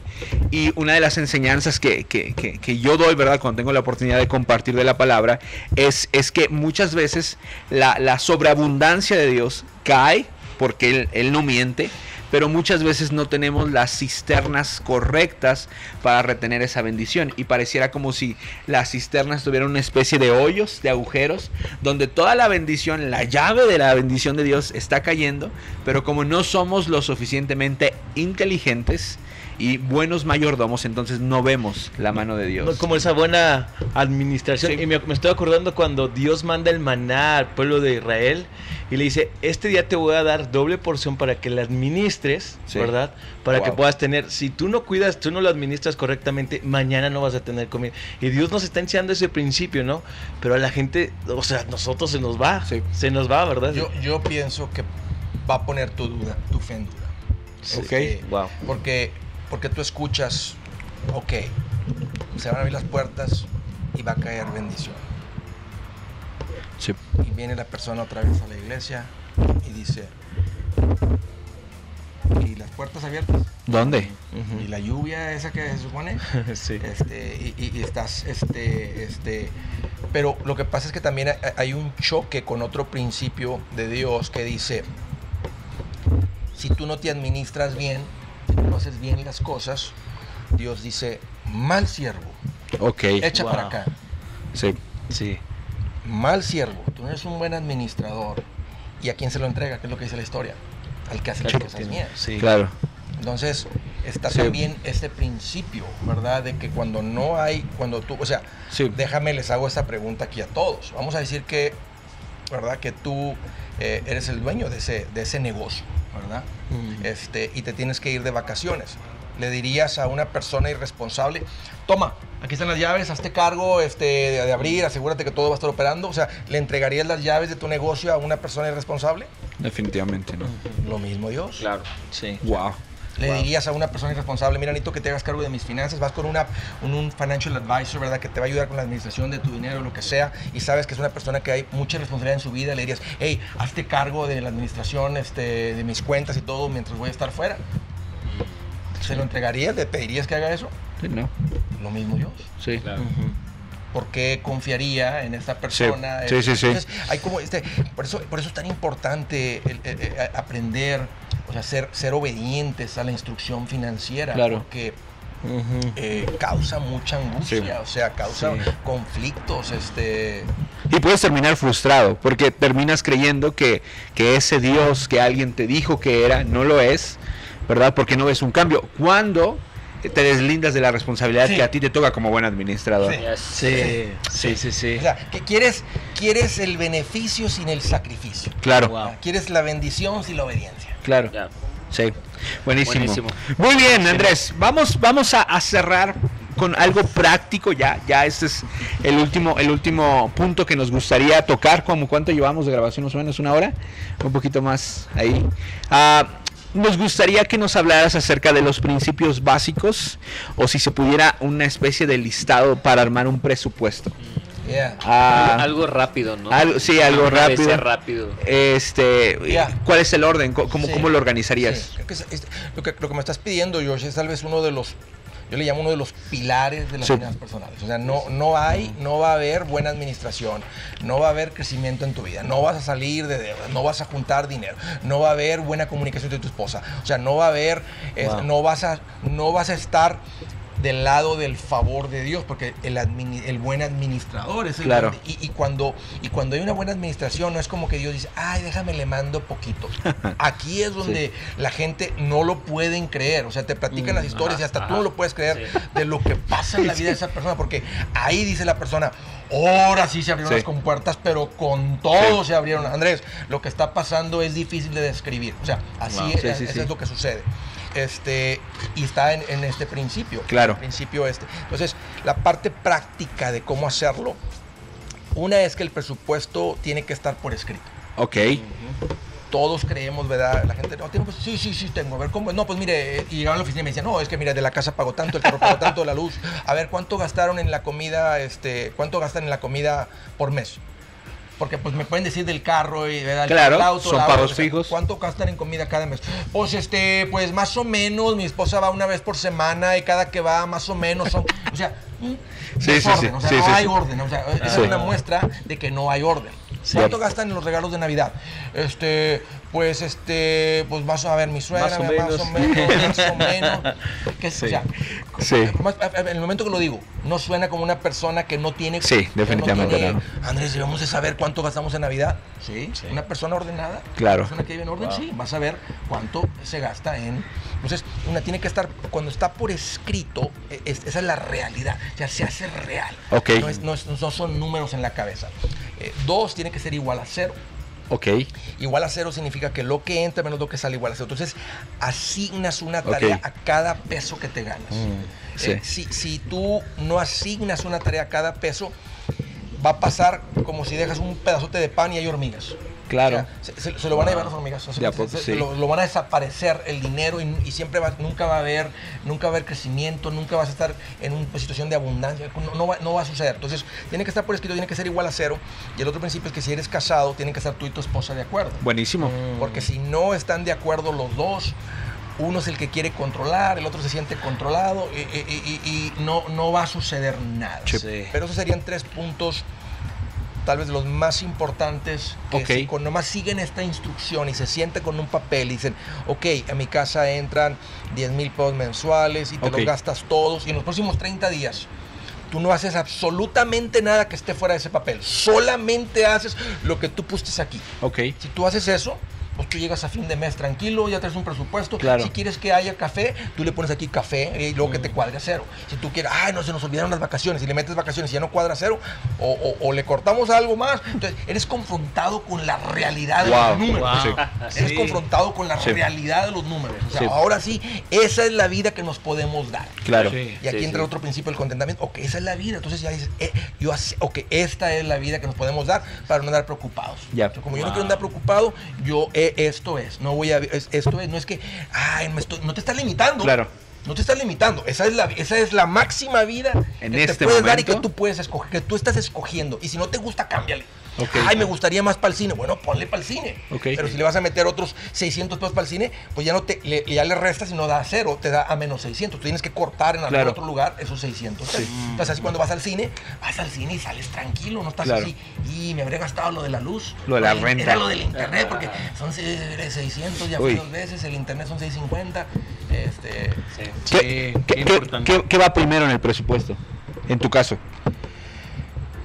Y una de las enseñanzas que, que- que- que yo doy, ¿verdad? Cuando tengo la oportunidad de compartir de la palabra, es, es que muchas veces la, la sobreabundancia de Dios cae porque él, él no miente. Pero muchas veces no tenemos las cisternas correctas para retener esa bendición. Y pareciera como si las cisternas tuvieran una especie de hoyos, de agujeros, donde toda la bendición, la llave de la bendición de Dios está cayendo. Pero como no somos lo suficientemente inteligentes y buenos mayordomos, entonces no vemos la mano de Dios. Como esa buena administración. Sí. Y me, me estoy acordando cuando Dios manda el maná al pueblo de Israel y le dice, este día te voy a dar doble porción para que la administres, Sí. ¿verdad? Para que puedas tener, si tú no cuidas, tú no lo administras correctamente, mañana no vas a tener comida. Y Dios nos está enseñando ese principio, ¿no? Pero a la gente, o sea, nosotros se nos va, Sí. se nos va, ¿verdad? Yo, yo pienso que va a poner tu duda, tu fe en duda. Sí. Ok. Wow. Porque, porque tú escuchas, ok, se van a abrir las puertas y va a caer bendición. Sí. Y viene la persona otra vez a la iglesia y dice, ¿y las puertas abiertas? ¿Dónde? ¿Y la lluvia esa que se supone? sí. Este, y, y- y estás, este, este, pero lo que pasa es que también hay- hay un choque con otro principio de Dios que dice, si tú no te administras bien, si tú no haces bien las cosas, Dios dice, mal siervo, Ok. echa Wow. para acá, Sí. Sí. Mal siervo, tú no eres un buen administrador. ¿Y a quién se lo entrega? ¿Qué es lo que dice la historia? Al que hace las cosas bien. Sí. Claro. Entonces, está Sí. también este principio, ¿verdad? De que cuando no hay, cuando tú, o sea, Sí. déjame les hago esta pregunta aquí a todos. Vamos a decir que, ¿verdad? Que tú eh, eres el dueño de ese, de ese negocio, ¿verdad? Mm. Este, y te tienes que ir de vacaciones. Le dirías a una persona irresponsable, toma, aquí están las llaves, hazte cargo este, de, de abrir, asegúrate que todo va a estar operando. O sea, ¿le entregarías las llaves de tu negocio a una persona irresponsable? Definitivamente no. Lo mismo Dios. Claro. Sí. Wow. Le Wow. dirías a una persona irresponsable, mira, necesito que te hagas cargo de mis finanzas, vas con una, un, un financial advisor, ¿verdad? Que te va a ayudar con la administración de tu dinero, lo que sea, y sabes que es una persona que hay mucha responsabilidad en su vida, le dirías, hey, hazte cargo de la administración este, de mis cuentas y todo mientras voy a estar fuera. ¿Se lo entregarías? ¿Le pedirías que haga eso? Sí, no. Lo mismo Dios. Sí. Claro. ¿Por qué confiaría en esta persona? Sí, sí, sí. Entonces, hay como este, por eso, por eso es tan importante el- el- el aprender, o sea, ser, ser obedientes a la instrucción financiera. Claro. Porque eh, causa mucha angustia, Sí. o sea, causa Sí. conflictos, este... Y puedes terminar frustrado porque terminas creyendo que, que ese Dios que alguien te dijo que era no lo es, ¿verdad? Porque no ves un cambio. Cuando te deslindas de la responsabilidad Sí. que a ti te toca como buen administrador. Sí. Sí, sí, sí, sí. O sea, que quieres, quieres el beneficio sin el sacrificio. Claro, Wow. Quieres la bendición sin la obediencia. claro. Sí, buenísimo. Buenísimo. Muy bien, Andrés. Vamos, vamos a, a cerrar con algo práctico ya. Ya este es el último, el último punto que nos gustaría tocar. Como cuánto llevamos de grabación, más o menos una hora, un poquito más ahí. Ah, nos gustaría que nos hablaras acerca de los principios básicos o si se pudiera una especie de listado para armar un presupuesto. Yeah. Ah, algo rápido, ¿no? algo- sí, algo rápido. Este. ¿cuál es el orden? ¿Cómo, cómo- Sí. cómo lo organizarías? Sí, creo que es- es- lo, que, lo que me estás pidiendo, George, es tal vez uno de los, yo le llamo uno de los pilares de las Sí. finanzas personales. O sea, no, no hay, no va a haber buena administración, no va a haber crecimiento en tu vida, no vas a salir de deudas, no vas a juntar dinero, no va a haber buena comunicación de tu esposa. O sea, no va a haber, es- no, vas a, no vas a estar del lado del favor de Dios, porque el, admini- el buen administrador es el Claro. y, y cuando, y cuando hay una buena administración, no es como que Dios dice, ay, déjame le mando poquito. Aquí es donde la gente no lo pueden creer. O sea, te platican las historias y hasta tú no lo puedes creer Sí. de lo que pasa en la vida de esa persona, porque ahí dice la persona, ahora sí se abrieron Sí. las compuertas, pero con todo Sí. se abrieron. Andrés, lo que está pasando es difícil de describir. O sea, así Wow. es, eso es lo que sucede. Este, y está en, en este principio. Claro. Principio este. Entonces, la parte práctica de cómo hacerlo, una es que el presupuesto tiene que estar por escrito. Ok. Todos creemos, ¿verdad? La gente, no, tiene pues, sí, sí, sí, tengo. A ver, ¿cómo? No, pues mire, y llegaban a la oficina y me decían, no, es que mira, de la casa pagó tanto, el carro pagó tanto, la luz. A ver, ¿cuánto gastaron en la comida, este, cuánto gastan en la comida por mes? Porque pues me pueden decir del carro y ¿verdad? el Claro, auto, son la- pagos fijos. ¿Cuánto gastan en comida cada mes? Pues este, pues más o menos, mi esposa va una vez por semana y cada que va más o menos son, o sea, Sí, sí, desorden, sí, o sea, sí, no sí, hay sí. orden, o sea, esa Sí. es una muestra de que no hay orden. Sí. ¿Cuánto gastan en los regalos de Navidad? Este, pues este, pues más a ver mi suegra, Más o más o menos. más o menos. Que, Sí. O sea, Sí. más- en el momento que lo digo, no suena como una persona que no tiene. Sí, que no definitivamente tiene-. Andrés, debemos de saber cuánto gastamos en Navidad. Sí, Sí. una persona ordenada. Claro. Una persona que vive en orden, Wow. sí, vas a ver cuánto se gasta en. Entonces, una tiene que estar, cuando está por escrito, e- es- esa es la realidad, sea, se hace real. No, es- no es- no son números en la cabeza. Eh, dos tiene que ser igual a cero. Ok. Igual a cero significa que lo que entra menos lo que sale igual a cero. Entonces, asignas una tarea a cada peso que te ganas. Mm, sí. Eh, si, si tú no asignas una tarea a cada peso, va a pasar como si dejas un pedazote de pan y hay hormigas. Claro. O sea, se, lo van a llevar las hormigas. o sea, se- poco, se- sí. lo, lo van a desaparecer el dinero y, y siempre va, nunca va a haber, nunca va a haber crecimiento, nunca vas a estar en una situación de abundancia, no, no va, no va a suceder. Entonces, tiene que estar por escrito, tiene que ser igual a cero. Y el otro principio es que si eres casado, tienen que estar tú y tu esposa de acuerdo. Buenísimo. Porque si no están de acuerdo los dos, uno es el que quiere controlar, el otro se siente controlado y, y- y- y no, no va a suceder nada. Sí. Pero esos serían tres puntos, tal vez los más importantes, que Ok. si con nomás siguen esta instrucción y se sienten con un papel y dicen, ok, a mi casa entran 10 mil pesos mensuales y te los gastas todos y en los próximos 30 días. Tú no haces absolutamente nada que esté fuera de ese papel. Solamente haces lo que tú pusiste aquí. Ok. Si tú haces eso, pues tú llegas a fin de mes tranquilo, ya traes un presupuesto. Claro. Si quieres que haya café, tú le pones aquí café y luego que te cuadre a cero. Si tú quieres, ay, no se nos olvidaron las vacaciones, y le metes vacaciones y ya no cuadra a cero, o, o- o le cortamos algo más. Entonces, eres confrontado con la realidad de los números. Wow. Eres Sí. confrontado con la Sí. realidad de los números. O sea, Sí. ahora sí, esa es la vida que nos podemos dar. Claro. Sí. Y aquí Sí, entra sí. otro principio del contentamiento. Ok, esa es la vida. Entonces ya dices, eh, yo así- ok, esta es la vida que nos podemos dar para no andar preocupados. Sea, como yo no quiero andar preocupado, yo eh, esto es. No voy a es- esto es. No es que, ay, me estoy- no te estás limitando. Claro. No te estás limitando. Esa es la, esa es la máxima vida En que este te puedes dar y que momento. tú puedes escoger, que tú estás escogiendo. Y si no te gusta, cámbiale. Ay, me gustaría más para el cine. Bueno, ponle para el cine. Pero si le vas a meter otros 600 pesos para el cine, pues ya no te le, ya le restas y no da a cero, te da a menos 600. Tú tienes que cortar en algún Claro. otro lugar esos 600. pesos. Entonces, así cuando vas al cine, vas al cine y sales tranquilo, no estás Claro. así. Y me habría gastado lo de la luz. Lo de la del- renta. Era lo del internet, porque son se- 600, ya fui dos veces, el internet son 650. Este, Sí. Sí, ¿Qué, qué qué- qué- importante. qué- qué va primero en el presupuesto? En tu caso.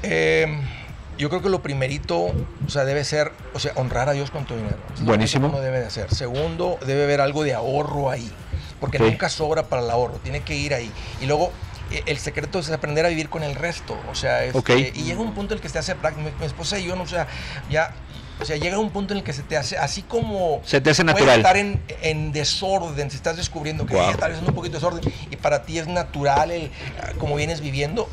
Eh, yo creo que lo primerito, o sea, debe ser, o sea, honrar a Dios con tu dinero. Buenísimo. uno debe de hacer. Segundo, debe haber algo de ahorro ahí, porque Sí. nunca sobra para el ahorro, tiene que ir ahí. Y luego, eh, el secreto es aprender a vivir con el resto, o sea, este, Ok. y llega un punto en el que se hace práctico. Mi, mi esposa y yo, no, o sea, ya... O sea, llega un punto en el que se te hace, así como... Se te hace natural. estar en, en desorden, si estás descubriendo que Wow. ya tal vez es un poquito de desorden, y para ti es natural el, como vienes viviendo,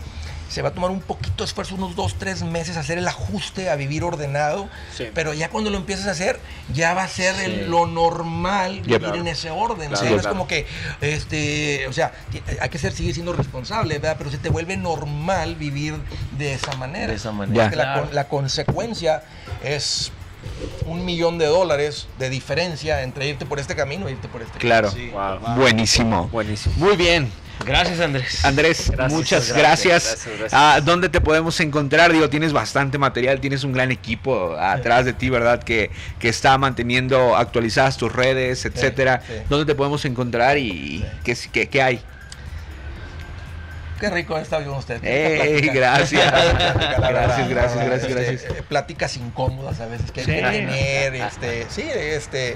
se va a tomar un poquito de esfuerzo, unos dos, tres meses, hacer el ajuste a vivir ordenado. Sí. Pero ya cuando lo empiezas a hacer, ya va a ser Sí. el- lo normal vivir Claro. en ese orden. Claro, no es claro. como que, este, o sea, hay que ser, seguir siendo responsable, ¿verdad? Pero se te vuelve normal vivir de esa manera. De esa manera. Porque la, Claro. con- la consecuencia es un millón de dólares de diferencia entre irte por este camino e irte por este Claro. Sí. Wow. Buenísimo. Buenísimo. Muy bien. Gracias, Andrés. Andrés, Gracias, muchas gracias, gracias. gracias, gracias. Ah, ¿Dónde te podemos encontrar? Digo, tienes bastante material, tienes un gran equipo atrás de ti, ¿verdad? Que, que está manteniendo actualizadas tus redes, etcétera. sí. ¿Dónde te podemos encontrar y qué, qué, qué hay? Qué rico estar con usted. Ey, Plática. gracias. Gracias, gracias, gracias, este, gracias. eh, Pláticas incómodas a veces que hay Sí. que tener. Este, sí, este.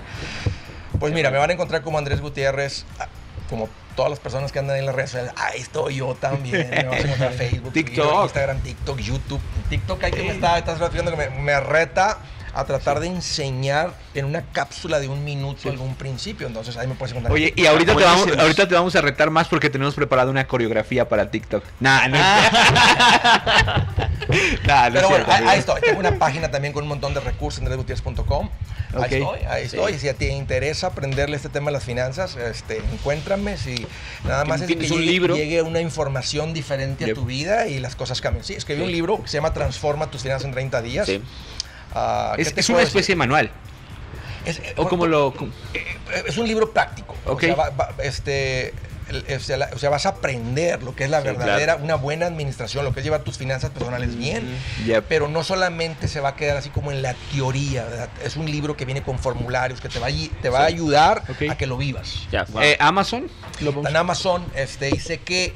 Pues mira, me van a encontrar como Andrés Gutiérrez, ah, como todas las personas que andan en las redes sociales. Ahí estoy yo también. Me vas a encontrar Facebook, TikTok. Twitter, Instagram, TikTok, YouTube. TikTok hay que me está, estás viendo que me, me reta a tratar de enseñar en una cápsula de un minuto algún principio. Entonces ahí me puedes encontrar. Oye, y ahorita te, vamos, ahorita te vamos a retar más porque tenemos preparado una coreografía para TikTok. Nah, no es Nah, no Pero bueno, ahí, ahí estoy. Tengo una página también con un montón de recursos en andresgutierrez.com. Ahí Ok. estoy, ahí Sí. estoy. Si te interesa aprenderle este tema de las finanzas, este, encuéntrame. Si nada más es que ¿Tienes un llegue, libro? llegue una información diferente Yep. a tu vida y las cosas cambien. Sí, escribí Sí. un libro que se llama Transforma tus finanzas en 30 días. Sí. Ah, ¿qué Es, es una decir? especie de manual. Es, eh, O como lo... como- eh, es un libro práctico. Ok. O, sea, va- va- este, o sea, la- o sea, vas a aprender lo que es la Sí, verdadera, una buena administración, lo que es llevar tus finanzas personales bien. Yep. Pero no solamente se va a quedar así como en la teoría, ¿verdad? Es un libro que viene con formularios que te va a, te va a ayudar a que lo vivas. Eh, Amazon. Lo Está en Amazon, este, dice que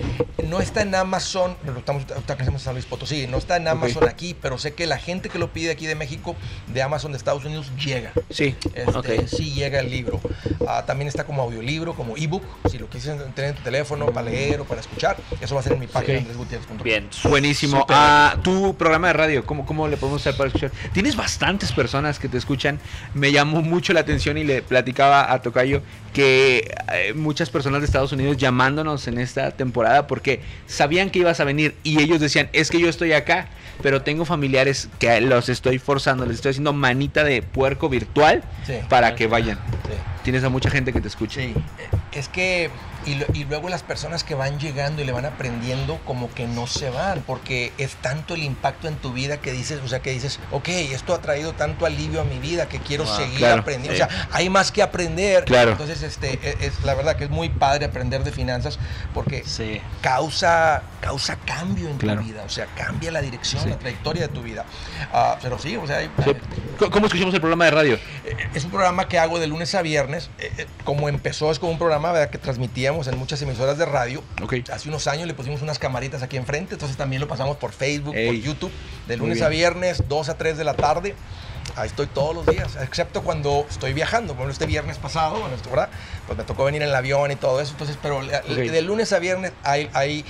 no está en Amazon, pero estamos, estamos en San Luis Potosí, no está en Amazon aquí, pero sé que la gente que lo pide aquí de México, de Amazon de Estados Unidos, llega. Sí. Este. Sí llega el libro. Ah, también está como audiolibro, como ebook, si lo quieres tener en tu teléfono para leer o para escuchar. Eso va a ser en mi página, andresgutierrez.com. Bien. Buenísimo. Ah, tu programa de radio, ¿cómo, ¿cómo le podemos hacer para escuchar? Tienes bastantes personas que te escuchan. Me llamó mucho la atención y le platicaba a Tocayo que eh, muchas personas de Estados Unidos llamándonos en esta temporada porque sabían que ibas a venir y ellos decían, es que yo estoy acá, pero tengo familiares que los estoy forzando, les estoy haciendo manita de puerco virtual Sí. para que vayan. Sí. Tienes a mucha gente que te escucha. Sí, es que, y, luego las personas que van llegando y le van aprendiendo, como que no se van, porque es tanto el impacto en tu vida que dices, o sea, que dices, ok, esto ha traído tanto alivio a mi vida que quiero Wow, seguir claro, aprendiendo. sí. O sea, hay más que aprender. Claro. Entonces, este, e- es, la verdad que es muy padre aprender de finanzas porque Sí. causa, causa cambio en Claro. tu vida, o sea, cambia la dirección, Sí. la trayectoria de tu vida. Ah, pero sí, o sea, hay- ¿Cómo escuchamos el programa de radio? eh, es un programa que hago de lunes a viernes. eh, eh, como empezó, es como un programa ¿verdad? que transmitíamos en muchas emisoras de radio. Hace unos años le pusimos unas camaritas aquí enfrente, entonces también lo pasamos por Facebook, por YouTube, de lunes a viernes, 2 a 3 de la tarde. Ahí estoy todos los días, excepto cuando estoy viajando. Bueno, este viernes pasado, bueno, ¿verdad? Pues me tocó venir en el avión y todo eso. Entonces, pero de lunes a viernes ahí, ahí,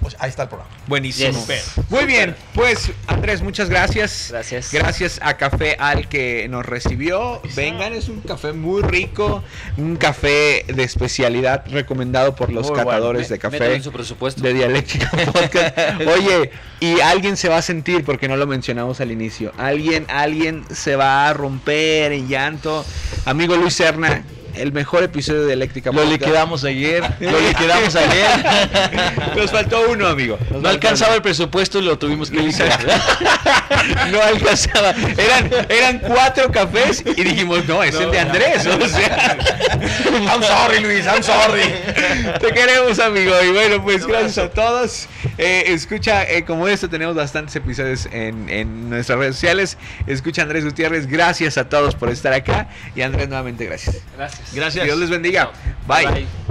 pues, ahí está el programa. Buenísimo. Yes. Muy bien, pues Andrés, muchas gracias. Gracias. Gracias a Café Al que nos recibió. Vengan, es un café muy rico, un café de especialidad recomendado por los Muy bueno. catadores de café en su presupuesto. de Dialéctica Podcast. Oye, y alguien se va a sentir, porque no lo mencionamos al inicio, alguien, alguien se va a romper en llanto. Amigo Luis Serna, el mejor episodio de Dialéctica Lo liquidamos ayer, lo liquidamos ayer. Nos faltó uno, amigo. Nos No alcanzaba el presupuesto y lo tuvimos que liquidar. no alcanzaba. Eran, eran cuatro cafés y dijimos, no, es el de Andrés. O sea, I'm sorry, Luis, I'm sorry. te queremos, amigo. Y bueno, pues gracias a todos. Eh, escucha, eh, como esto, tenemos bastantes episodios en, en nuestras redes sociales. Escucha Andrés Gutiérrez. Gracias a todos por estar acá. Y Andrés, nuevamente, gracias. Gracias. Gracias. Dios les bendiga. Bye. Bye.